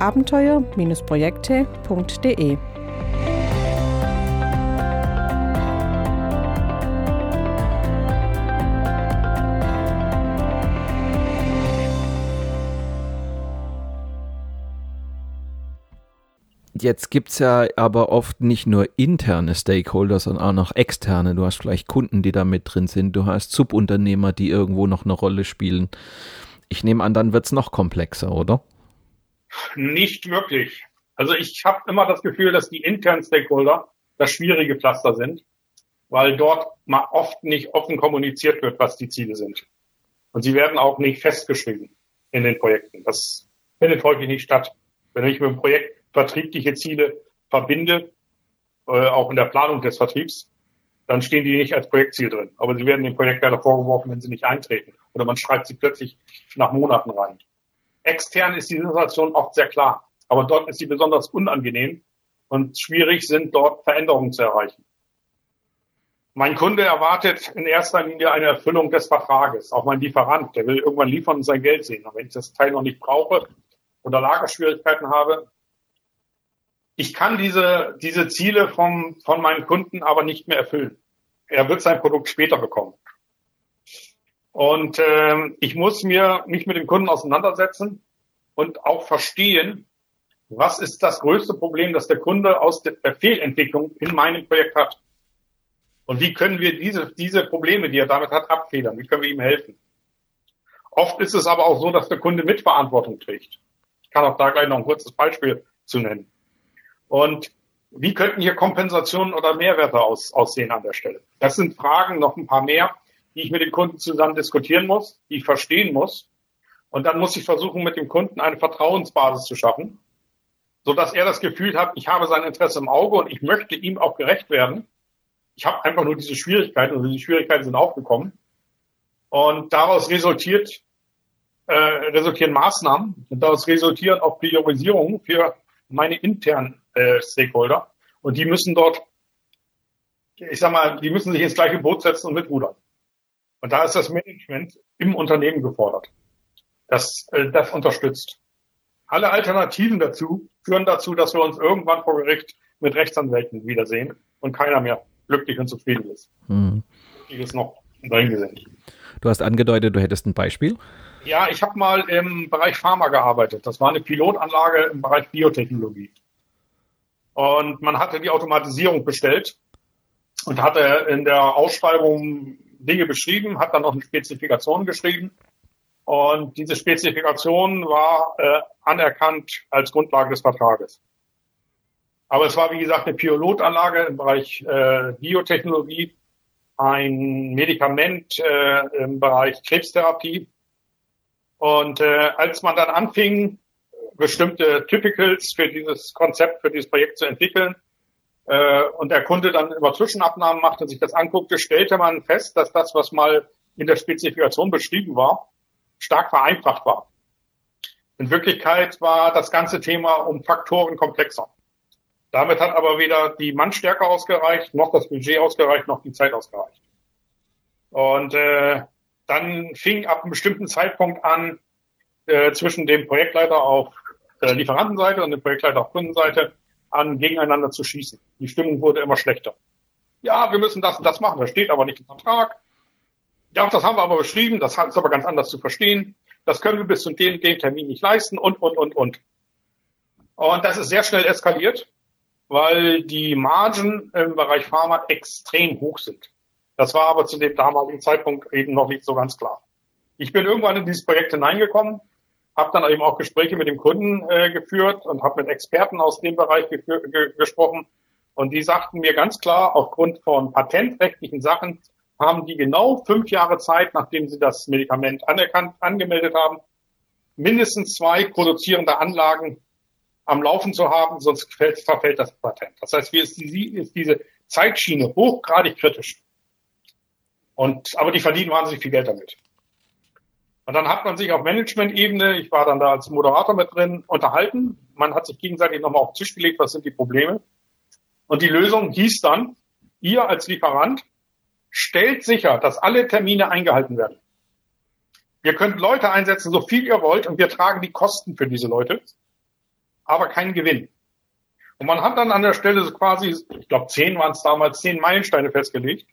abenteuer-projekte.de. Jetzt gibt es ja aber oft nicht nur interne Stakeholder, sondern auch noch externe. Du hast vielleicht Kunden, die da mit drin sind. Du hast Subunternehmer, die irgendwo noch eine Rolle spielen. Ich nehme an, dann wird es noch komplexer, oder? Nicht wirklich. Also ich habe immer das Gefühl, dass die internen Stakeholder das schwierige Pflaster sind, weil dort mal oft nicht offen kommuniziert wird, was die Ziele sind. Und sie werden auch nicht festgeschrieben in den Projekten. Das findet häufig nicht statt. Wenn ich mit dem Projekt vertriebliche Ziele verbinde, äh, auch in der Planung des Vertriebs, dann stehen die nicht als Projektziel drin. Aber sie werden dem Projektleiter vorgeworfen, wenn sie nicht eintreten. Oder man schreibt sie plötzlich nach Monaten rein. Extern ist die Situation oft sehr klar, aber dort ist sie besonders unangenehm und schwierig sind dort Veränderungen zu erreichen. Mein Kunde erwartet in erster Linie eine Erfüllung des Vertrages. Auch mein Lieferant, der will irgendwann liefern und sein Geld sehen. Und wenn ich das Teil noch nicht brauche oder Lagerschwierigkeiten habe, ich kann diese, diese Ziele vom, von meinen Kunden aber nicht mehr erfüllen. Er wird sein Produkt später bekommen. Und äh, ich muss mir mich mit dem Kunden auseinandersetzen und auch verstehen, was ist das größte Problem, das der Kunde aus der Fehlentwicklung in meinem Projekt hat. Und wie können wir diese, diese Probleme, die er damit hat, abfedern? Wie können wir ihm helfen? Oft ist es aber auch so, dass der Kunde Mitverantwortung trägt. Ich kann auch da gleich noch ein kurzes Beispiel zu nennen. Und wie könnten hier Kompensationen oder Mehrwerte aus, aussehen an der Stelle? Das sind Fragen, noch ein paar mehr, die ich mit dem Kunden zusammen diskutieren muss, die ich verstehen muss. Und dann muss ich versuchen, mit dem Kunden eine Vertrauensbasis zu schaffen, so dass er das Gefühl hat, ich habe sein Interesse im Auge und ich möchte ihm auch gerecht werden. Ich habe einfach nur diese Schwierigkeiten und diese Schwierigkeiten sind aufgekommen. Und daraus resultiert, äh, resultieren Maßnahmen und daraus resultieren auch Priorisierungen für meine internen äh, Stakeholder. Und die müssen dort, ich sag mal, die müssen sich ins gleiche Boot setzen und mitrudern. Und da ist das Management im Unternehmen gefordert, das äh, das unterstützt. Alle Alternativen dazu führen dazu, dass wir uns irgendwann vor Gericht mit Rechtsanwälten wiedersehen und keiner mehr glücklich und zufrieden ist. Mhm. Ich ist noch dahin gesendet. Du hast angedeutet, du hättest ein Beispiel. Ja, ich habe mal im Bereich Pharma gearbeitet. Das war eine Pilotanlage im Bereich Biotechnologie. Und man hatte die Automatisierung bestellt und hatte in der Ausschreibung Dinge beschrieben, hat dann noch eine Spezifikation geschrieben. Und diese Spezifikation war äh, anerkannt als Grundlage des Vertrages. Aber es war, wie gesagt, eine Pilotanlage im Bereich äh, Biotechnologie, ein Medikament äh, im Bereich Krebstherapie. Und äh, als man dann anfing, bestimmte Typicals für dieses Konzept, für dieses Projekt zu entwickeln, äh, und der Kunde dann über Zwischenabnahmen machte und sich das anguckte, stellte man fest, dass das, was mal in der Spezifikation beschrieben war, stark vereinfacht war. In Wirklichkeit war das ganze Thema um Faktoren komplexer. Damit hat aber weder die Mannstärke ausgereicht, noch das Budget ausgereicht, noch die Zeit ausgereicht. Und äh, dann fing ab einem bestimmten Zeitpunkt an, äh, zwischen dem Projektleiter auf äh, Lieferantenseite und dem Projektleiter auf Kundenseite an, gegeneinander zu schießen. Die Stimmung wurde immer schlechter. Ja, wir müssen das und das machen, das steht aber nicht im Vertrag. Ja, das haben wir aber beschrieben, das ist aber ganz anders zu verstehen. Das können wir bis zu dem, dem Termin nicht leisten und, und, und, und. Und das ist sehr schnell eskaliert, weil die Margen im Bereich Pharma extrem hoch sind. Das war aber zu dem damaligen Zeitpunkt eben noch nicht so ganz klar. Ich bin irgendwann in dieses Projekt hineingekommen, habe dann eben auch Gespräche mit dem Kunden äh, geführt und habe mit Experten aus dem Bereich ge gesprochen. Und die sagten mir ganz klar, aufgrund von patentrechtlichen Sachen haben die genau fünf Jahre Zeit, nachdem sie das Medikament anerkannt, angemeldet haben, mindestens zwei produzierende Anlagen am Laufen zu haben, sonst verfällt das Patent. Das heißt, hier ist, die, ist diese Zeitschiene hochgradig kritisch. Und, aber die verdienen wahnsinnig viel Geld damit. Und dann hat man sich auf Management-Ebene, ich war dann da als Moderator mit drin, unterhalten. Man hat sich gegenseitig nochmal auf den Tisch gelegt, was sind die Probleme. Und die Lösung hieß dann, ihr als Lieferant stellt sicher, dass alle Termine eingehalten werden. Ihr könnt Leute einsetzen, so viel ihr wollt, und wir tragen die Kosten für diese Leute, aber keinen Gewinn. Und man hat dann an der Stelle quasi, ich glaube zehn waren es damals, zehn Meilensteine festgelegt.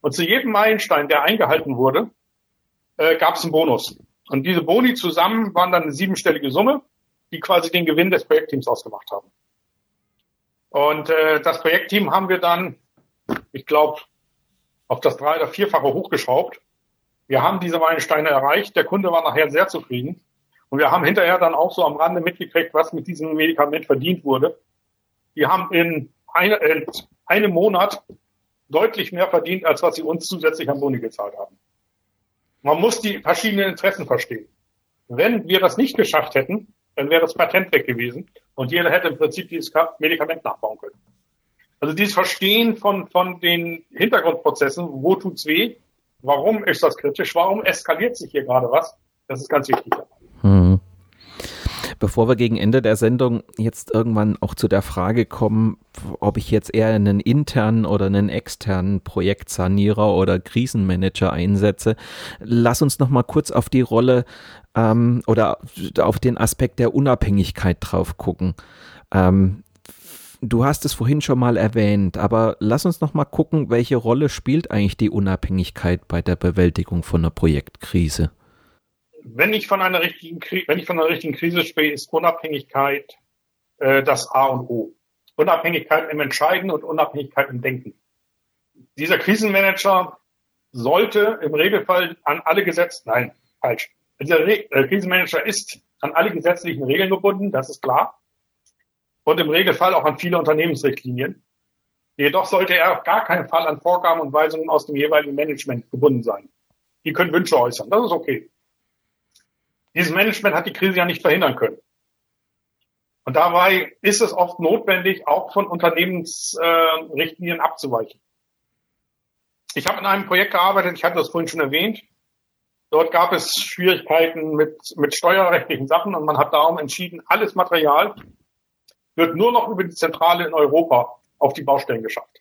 Und zu jedem Meilenstein, der eingehalten wurde, äh, gab es einen Bonus. Und diese Boni zusammen waren dann eine siebenstellige Summe, die quasi den Gewinn des Projektteams ausgemacht haben. Und äh, das Projektteam haben wir dann, ich glaube, auf das drei- oder vierfache hochgeschraubt. Wir haben diese Meilensteine erreicht. Der Kunde war nachher sehr zufrieden. Und wir haben hinterher dann auch so am Rande mitgekriegt, was mit diesem Medikament verdient wurde. Die haben in, eine, in einem Monat deutlich mehr verdient, als was sie uns zusätzlich an Boni gezahlt haben. Man muss die verschiedenen Interessen verstehen. Wenn wir das nicht geschafft hätten, dann wäre das Patent weg gewesen und jeder hätte im Prinzip dieses Medikament nachbauen können. Also dieses Verstehen von, von den Hintergrundprozessen, wo tut's weh, warum ist das kritisch, warum eskaliert sich hier gerade was, das ist ganz wichtig. Hm. Bevor wir gegen Ende der Sendung jetzt irgendwann auch zu der Frage kommen, ob ich jetzt eher einen internen oder einen externen Projektsanierer oder Krisenmanager einsetze, lass uns noch mal kurz auf die Rolle ähm, oder auf den Aspekt der Unabhängigkeit drauf gucken. Ähm, du hast es vorhin schon mal erwähnt, aber lass uns noch mal gucken, welche Rolle spielt eigentlich die Unabhängigkeit bei der Bewältigung von einer Projektkrise? Wenn ich von einer richtigen, wenn ich von einer richtigen Krise spreche, ist Unabhängigkeit äh, das A und O. Unabhängigkeit im Entscheiden und Unabhängigkeit im Denken. Dieser Krisenmanager sollte im Regelfall an alle Gesetze, nein, falsch. Dieser Re äh, Krisenmanager ist an alle gesetzlichen Regeln gebunden, das ist klar. Und im Regelfall auch an viele Unternehmensrichtlinien. Jedoch sollte er auf gar keinen Fall an Vorgaben und Weisungen aus dem jeweiligen Management gebunden sein. Die können Wünsche äußern, das ist okay. Dieses Management hat die Krise ja nicht verhindern können. Und dabei ist es oft notwendig, auch von Unternehmensrichtlinien äh, abzuweichen. Ich habe in einem Projekt gearbeitet, ich hatte das vorhin schon erwähnt. Dort gab es Schwierigkeiten mit, mit steuerrechtlichen Sachen und man hat darum entschieden, alles Material wird nur noch über die Zentrale in Europa auf die Baustellen geschafft.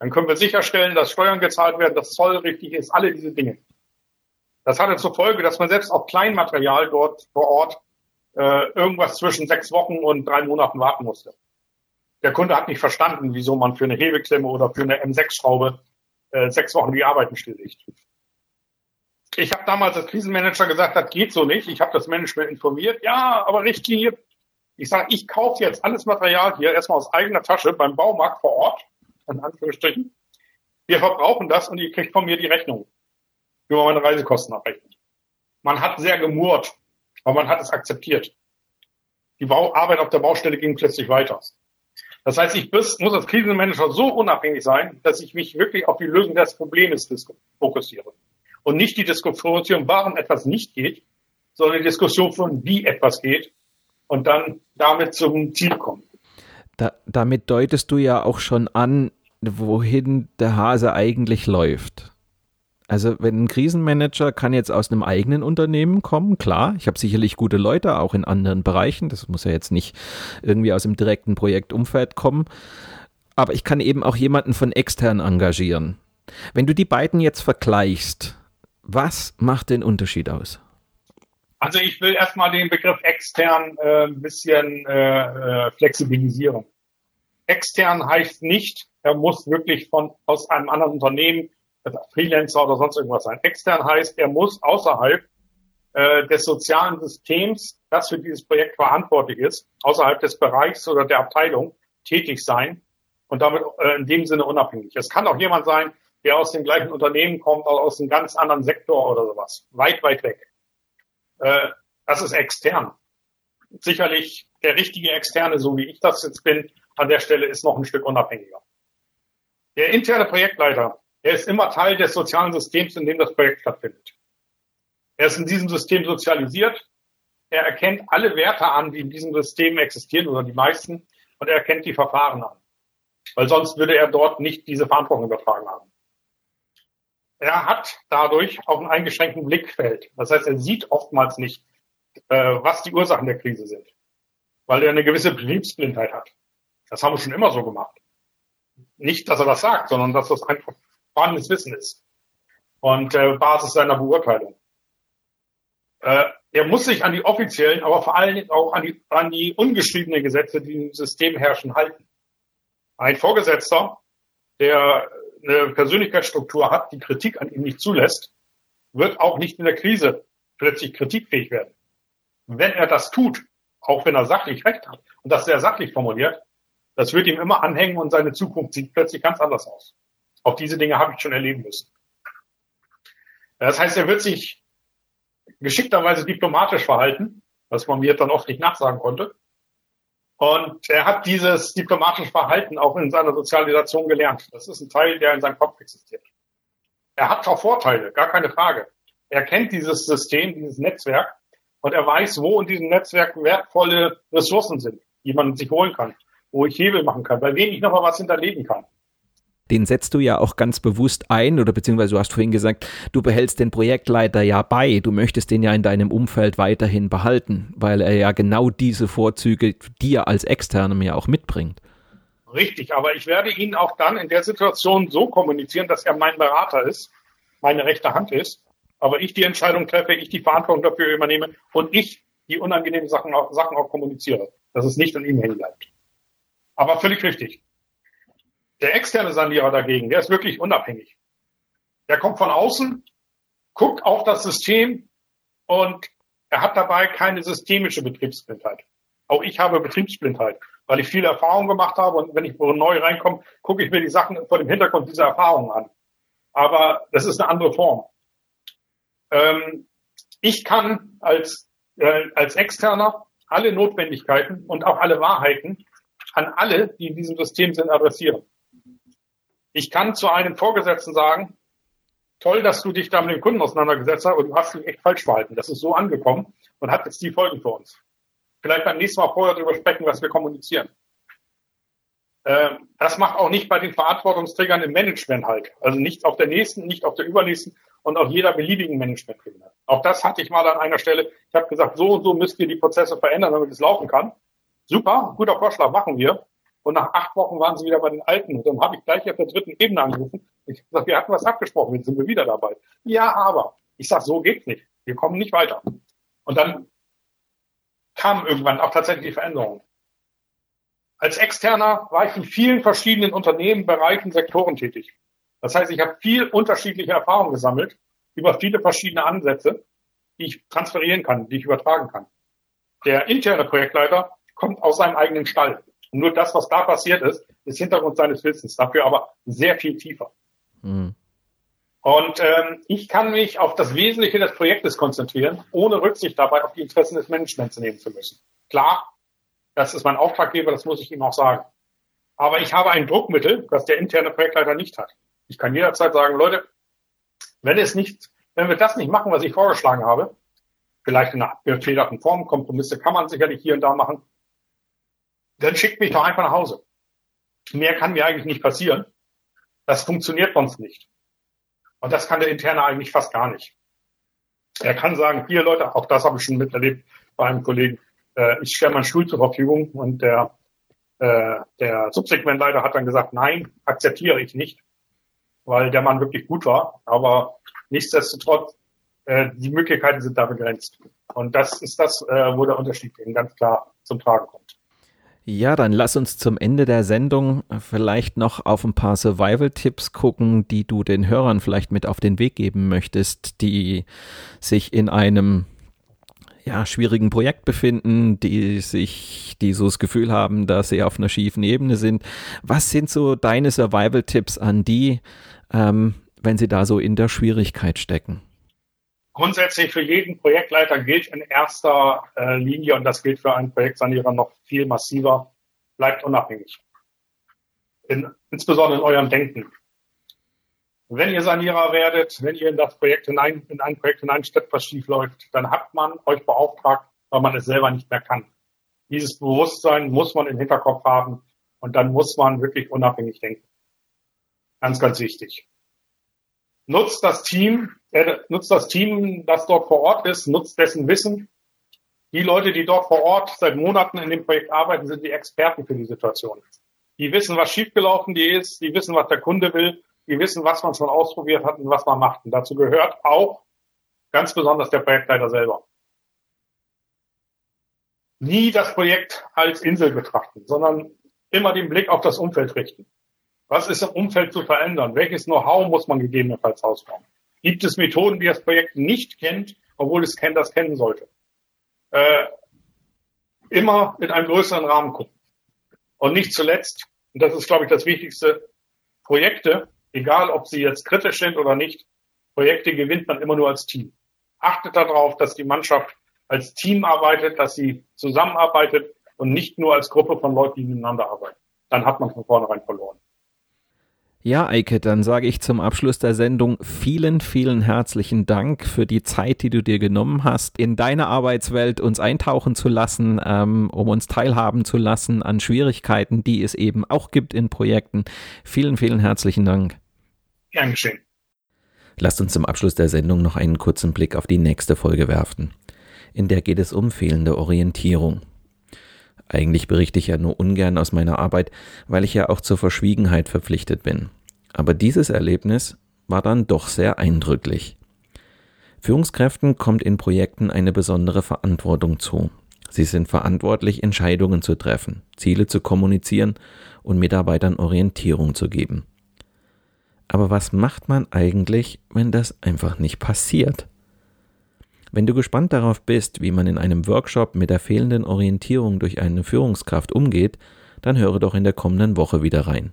Dann können wir sicherstellen, dass Steuern gezahlt werden, dass Zoll richtig ist, alle diese Dinge. Das hatte zur Folge, dass man selbst auf Kleinmaterial dort vor Ort äh, irgendwas zwischen sechs Wochen und drei Monaten warten musste. Der Kunde hat nicht verstanden, wieso man für eine Hebelklemme oder für eine M6-Schraube äh, sechs Wochen die Arbeiten stilllegt. Ich habe damals als Krisenmanager gesagt, das geht so nicht. Ich habe das Management informiert. Ja, aber Richtlinie. Ich sage, ich kaufe jetzt alles Material hier erstmal aus eigener Tasche beim Baumarkt vor Ort, in Anführungsstrichen. Wir verbrauchen das und ihr kriegt von mir die Rechnung über meine Reisekosten abrechnen. Man hat sehr gemurrt, aber man hat es akzeptiert. Die Bauarbeit auf der Baustelle ging plötzlich weiter. Das heißt, ich muss als Krisenmanager so unabhängig sein, dass ich mich wirklich auf die Lösung des Problems fokussiere. Und nicht die Diskussion, warum etwas nicht geht, sondern die Diskussion von wie etwas geht und dann damit zum Ziel kommen. Da, damit deutest du ja auch schon an, wohin der Hase eigentlich läuft. Also wenn ein Krisenmanager kann jetzt aus einem eigenen Unternehmen kommen, klar, ich habe sicherlich gute Leute, auch in anderen Bereichen, das muss ja jetzt nicht irgendwie aus dem direkten Projektumfeld kommen, aber ich kann eben auch jemanden von extern engagieren. Wenn du die beiden jetzt vergleichst, was macht den Unterschied aus? Also ich will erstmal den Begriff extern äh, ein bisschen äh, äh flexibilisieren. Extern heißt nicht, er muss wirklich von aus einem anderen Unternehmen Freelancer oder sonst irgendwas sein. Extern heißt, er muss außerhalb äh, des sozialen Systems, das für dieses Projekt verantwortlich ist, außerhalb des Bereichs oder der Abteilung tätig sein und damit äh, in dem Sinne unabhängig. Es kann auch jemand sein, der aus dem gleichen Unternehmen kommt, oder aus einem ganz anderen Sektor oder sowas. Weit, weit weg. Äh, das ist extern. Sicherlich der richtige Externe, so wie ich das jetzt bin, an der Stelle ist noch ein Stück unabhängiger. Der interne Projektleiter er ist immer Teil des sozialen Systems, in dem das Projekt stattfindet. Er ist in diesem System sozialisiert. Er erkennt alle Werte an, die in diesem System existieren oder die meisten, und er erkennt die Verfahren an. Weil sonst würde er dort nicht diese Verantwortung übertragen haben. Er hat dadurch auch einen eingeschränkten Blickfeld. Das heißt, er sieht oftmals nicht, äh, was die Ursachen der Krise sind, weil er eine gewisse Betriebsblindheit hat. Das haben wir schon immer so gemacht. Nicht, dass er das sagt, sondern dass das einfach vorhandenes Wissen ist und äh, Basis seiner Beurteilung. Äh, er muss sich an die offiziellen, aber vor allen Dingen auch an die, an die ungeschriebenen Gesetze, die im System herrschen, halten. Ein Vorgesetzter, der eine Persönlichkeitsstruktur hat, die Kritik an ihm nicht zulässt, wird auch nicht in der Krise plötzlich kritikfähig werden. Wenn er das tut, auch wenn er sachlich recht hat und das sehr sachlich formuliert, das wird ihm immer anhängen und seine Zukunft sieht plötzlich ganz anders aus. Auch diese Dinge habe ich schon erleben müssen. Das heißt, er wird sich geschickterweise diplomatisch verhalten, was man mir dann oft nicht nachsagen konnte. Und er hat dieses diplomatische Verhalten auch in seiner Sozialisation gelernt. Das ist ein Teil, der in seinem Kopf existiert. Er hat auch Vorteile, gar keine Frage. Er kennt dieses System, dieses Netzwerk und er weiß, wo in diesem Netzwerk wertvolle Ressourcen sind, die man sich holen kann, wo ich Hebel machen kann, bei wem ich noch mal was hinterlegen kann den setzt du ja auch ganz bewusst ein oder beziehungsweise du hast vorhin gesagt, du behältst den Projektleiter ja bei, du möchtest den ja in deinem Umfeld weiterhin behalten, weil er ja genau diese Vorzüge dir als Externem ja auch mitbringt. Richtig, aber ich werde ihn auch dann in der Situation so kommunizieren, dass er mein Berater ist, meine rechte Hand ist, aber ich die Entscheidung treffe, ich die Verantwortung dafür übernehme und ich die unangenehmen Sachen auch, Sachen auch kommuniziere, dass es nicht an ihm hängen bleibt. Aber völlig richtig. Der externe Sanierer dagegen, der ist wirklich unabhängig. Der kommt von außen, guckt auf das System und er hat dabei keine systemische Betriebsblindheit. Auch ich habe Betriebsblindheit, weil ich viel Erfahrung gemacht habe und wenn ich neu reinkomme, gucke ich mir die Sachen vor dem Hintergrund dieser Erfahrungen an. Aber das ist eine andere Form. Ähm, ich kann als, äh, als Externer alle Notwendigkeiten und auch alle Wahrheiten an alle, die in diesem System sind, adressieren. Ich kann zu einem Vorgesetzten sagen, toll, dass du dich da mit dem Kunden auseinandergesetzt hast, aber du hast dich echt falsch verhalten. Das ist so angekommen und hat jetzt die Folgen für uns. Vielleicht beim nächsten Mal vorher darüber sprechen, was wir kommunizieren. Ähm, das macht auch nicht bei den Verantwortungsträgern im Management halt. Also nicht auf der nächsten, nicht auf der übernächsten und auf jeder beliebigen Managementebene. Auch das hatte ich mal an einer Stelle. Ich habe gesagt, so und so müsst ihr die Prozesse verändern, damit es laufen kann. Super, guter Vorschlag, machen wir. Und nach acht Wochen waren sie wieder bei den Alten. Und dann habe ich gleich auf der dritten Ebene angerufen. Ich habe gesagt, wir hatten was abgesprochen, jetzt sind wir wieder dabei. Ja, aber. Ich sage, so geht's nicht. Wir kommen nicht weiter. Und dann kamen irgendwann auch tatsächlich die Veränderungen. Als Externer war ich in vielen verschiedenen Unternehmen, Bereichen, Sektoren tätig. Das heißt, ich habe viel unterschiedliche Erfahrungen gesammelt über viele verschiedene Ansätze, die ich transferieren kann, die ich übertragen kann. Der interne Projektleiter kommt aus seinem eigenen Stall. Und nur das, was da passiert ist, ist Hintergrund seines Wissens, dafür aber sehr viel tiefer. Mhm. Und ähm, ich kann mich auf das Wesentliche des Projektes konzentrieren, ohne Rücksicht dabei auf die Interessen des Managements nehmen zu müssen. Klar, das ist mein Auftraggeber, das muss ich ihm auch sagen. Aber ich habe ein Druckmittel, das der interne Projektleiter nicht hat. Ich kann jederzeit sagen, Leute, wenn es nicht, wenn wir das nicht machen, was ich vorgeschlagen habe, vielleicht in einer gefederten Form, Kompromisse kann man sicherlich hier und da machen, dann schickt mich doch einfach nach Hause. Mehr kann mir eigentlich nicht passieren. Das funktioniert sonst nicht. Und das kann der Interne eigentlich fast gar nicht. Er kann sagen, hier Leute, auch das habe ich schon miterlebt bei einem Kollegen, äh, ich stelle meinen Stuhl zur Verfügung und der, äh, der Subsegmentleiter hat dann gesagt, nein, akzeptiere ich nicht, weil der Mann wirklich gut war, aber nichtsdestotrotz, äh, die Möglichkeiten sind da begrenzt. Und das ist das, äh, wo der Unterschied eben ganz klar zum Tragen kommt. Ja, dann lass uns zum Ende der Sendung vielleicht noch auf ein paar Survival-Tipps gucken, die du den Hörern vielleicht mit auf den Weg geben möchtest, die sich in einem ja, schwierigen Projekt befinden, die sich, die so das Gefühl haben, dass sie auf einer schiefen Ebene sind. Was sind so deine Survival-Tipps an die, ähm, wenn sie da so in der Schwierigkeit stecken? Grundsätzlich für jeden Projektleiter gilt in erster äh, Linie, und das gilt für einen Projektsanierer noch viel massiver, bleibt unabhängig. In, insbesondere in eurem Denken. Wenn ihr Sanierer werdet, wenn ihr in das Projekt hinein, in ein Projekt hineinsteppt, was schief läuft, dann hat man euch beauftragt, weil man es selber nicht mehr kann. Dieses Bewusstsein muss man im Hinterkopf haben und dann muss man wirklich unabhängig denken. Ganz, ganz wichtig nutzt das Team, äh, nutzt das Team, das dort vor Ort ist, nutzt dessen Wissen. Die Leute, die dort vor Ort seit Monaten in dem Projekt arbeiten, sind die Experten für die Situation. Die wissen, was schiefgelaufen die ist, die wissen, was der Kunde will, die wissen, was man schon ausprobiert hat und was man macht. Und dazu gehört auch ganz besonders der Projektleiter selber. Nie das Projekt als Insel betrachten, sondern immer den Blick auf das Umfeld richten. Was ist im Umfeld zu verändern? Welches Know-how muss man gegebenenfalls ausbauen? Gibt es Methoden, die das Projekt nicht kennt, obwohl es kennt, das kennen sollte? Äh, immer in einem größeren Rahmen gucken. Und nicht zuletzt, und das ist, glaube ich, das Wichtigste, Projekte, egal ob sie jetzt kritisch sind oder nicht, Projekte gewinnt man immer nur als Team. Achtet darauf, dass die Mannschaft als Team arbeitet, dass sie zusammenarbeitet und nicht nur als Gruppe von Leuten, die miteinander arbeiten. Dann hat man von vornherein verloren. Ja, Eike, dann sage ich zum Abschluss der Sendung vielen, vielen herzlichen Dank für die Zeit, die du dir genommen hast, in deine Arbeitswelt uns eintauchen zu lassen, ähm, um uns teilhaben zu lassen an Schwierigkeiten, die es eben auch gibt in Projekten. Vielen, vielen herzlichen Dank. Gern geschehen. Lasst uns zum Abschluss der Sendung noch einen kurzen Blick auf die nächste Folge werfen. In der geht es um fehlende Orientierung. Eigentlich berichte ich ja nur ungern aus meiner Arbeit, weil ich ja auch zur Verschwiegenheit verpflichtet bin. Aber dieses Erlebnis war dann doch sehr eindrücklich. Führungskräften kommt in Projekten eine besondere Verantwortung zu. Sie sind verantwortlich, Entscheidungen zu treffen, Ziele zu kommunizieren und Mitarbeitern Orientierung zu geben. Aber was macht man eigentlich, wenn das einfach nicht passiert? Wenn du gespannt darauf bist, wie man in einem Workshop mit der fehlenden Orientierung durch eine Führungskraft umgeht, dann höre doch in der kommenden Woche wieder rein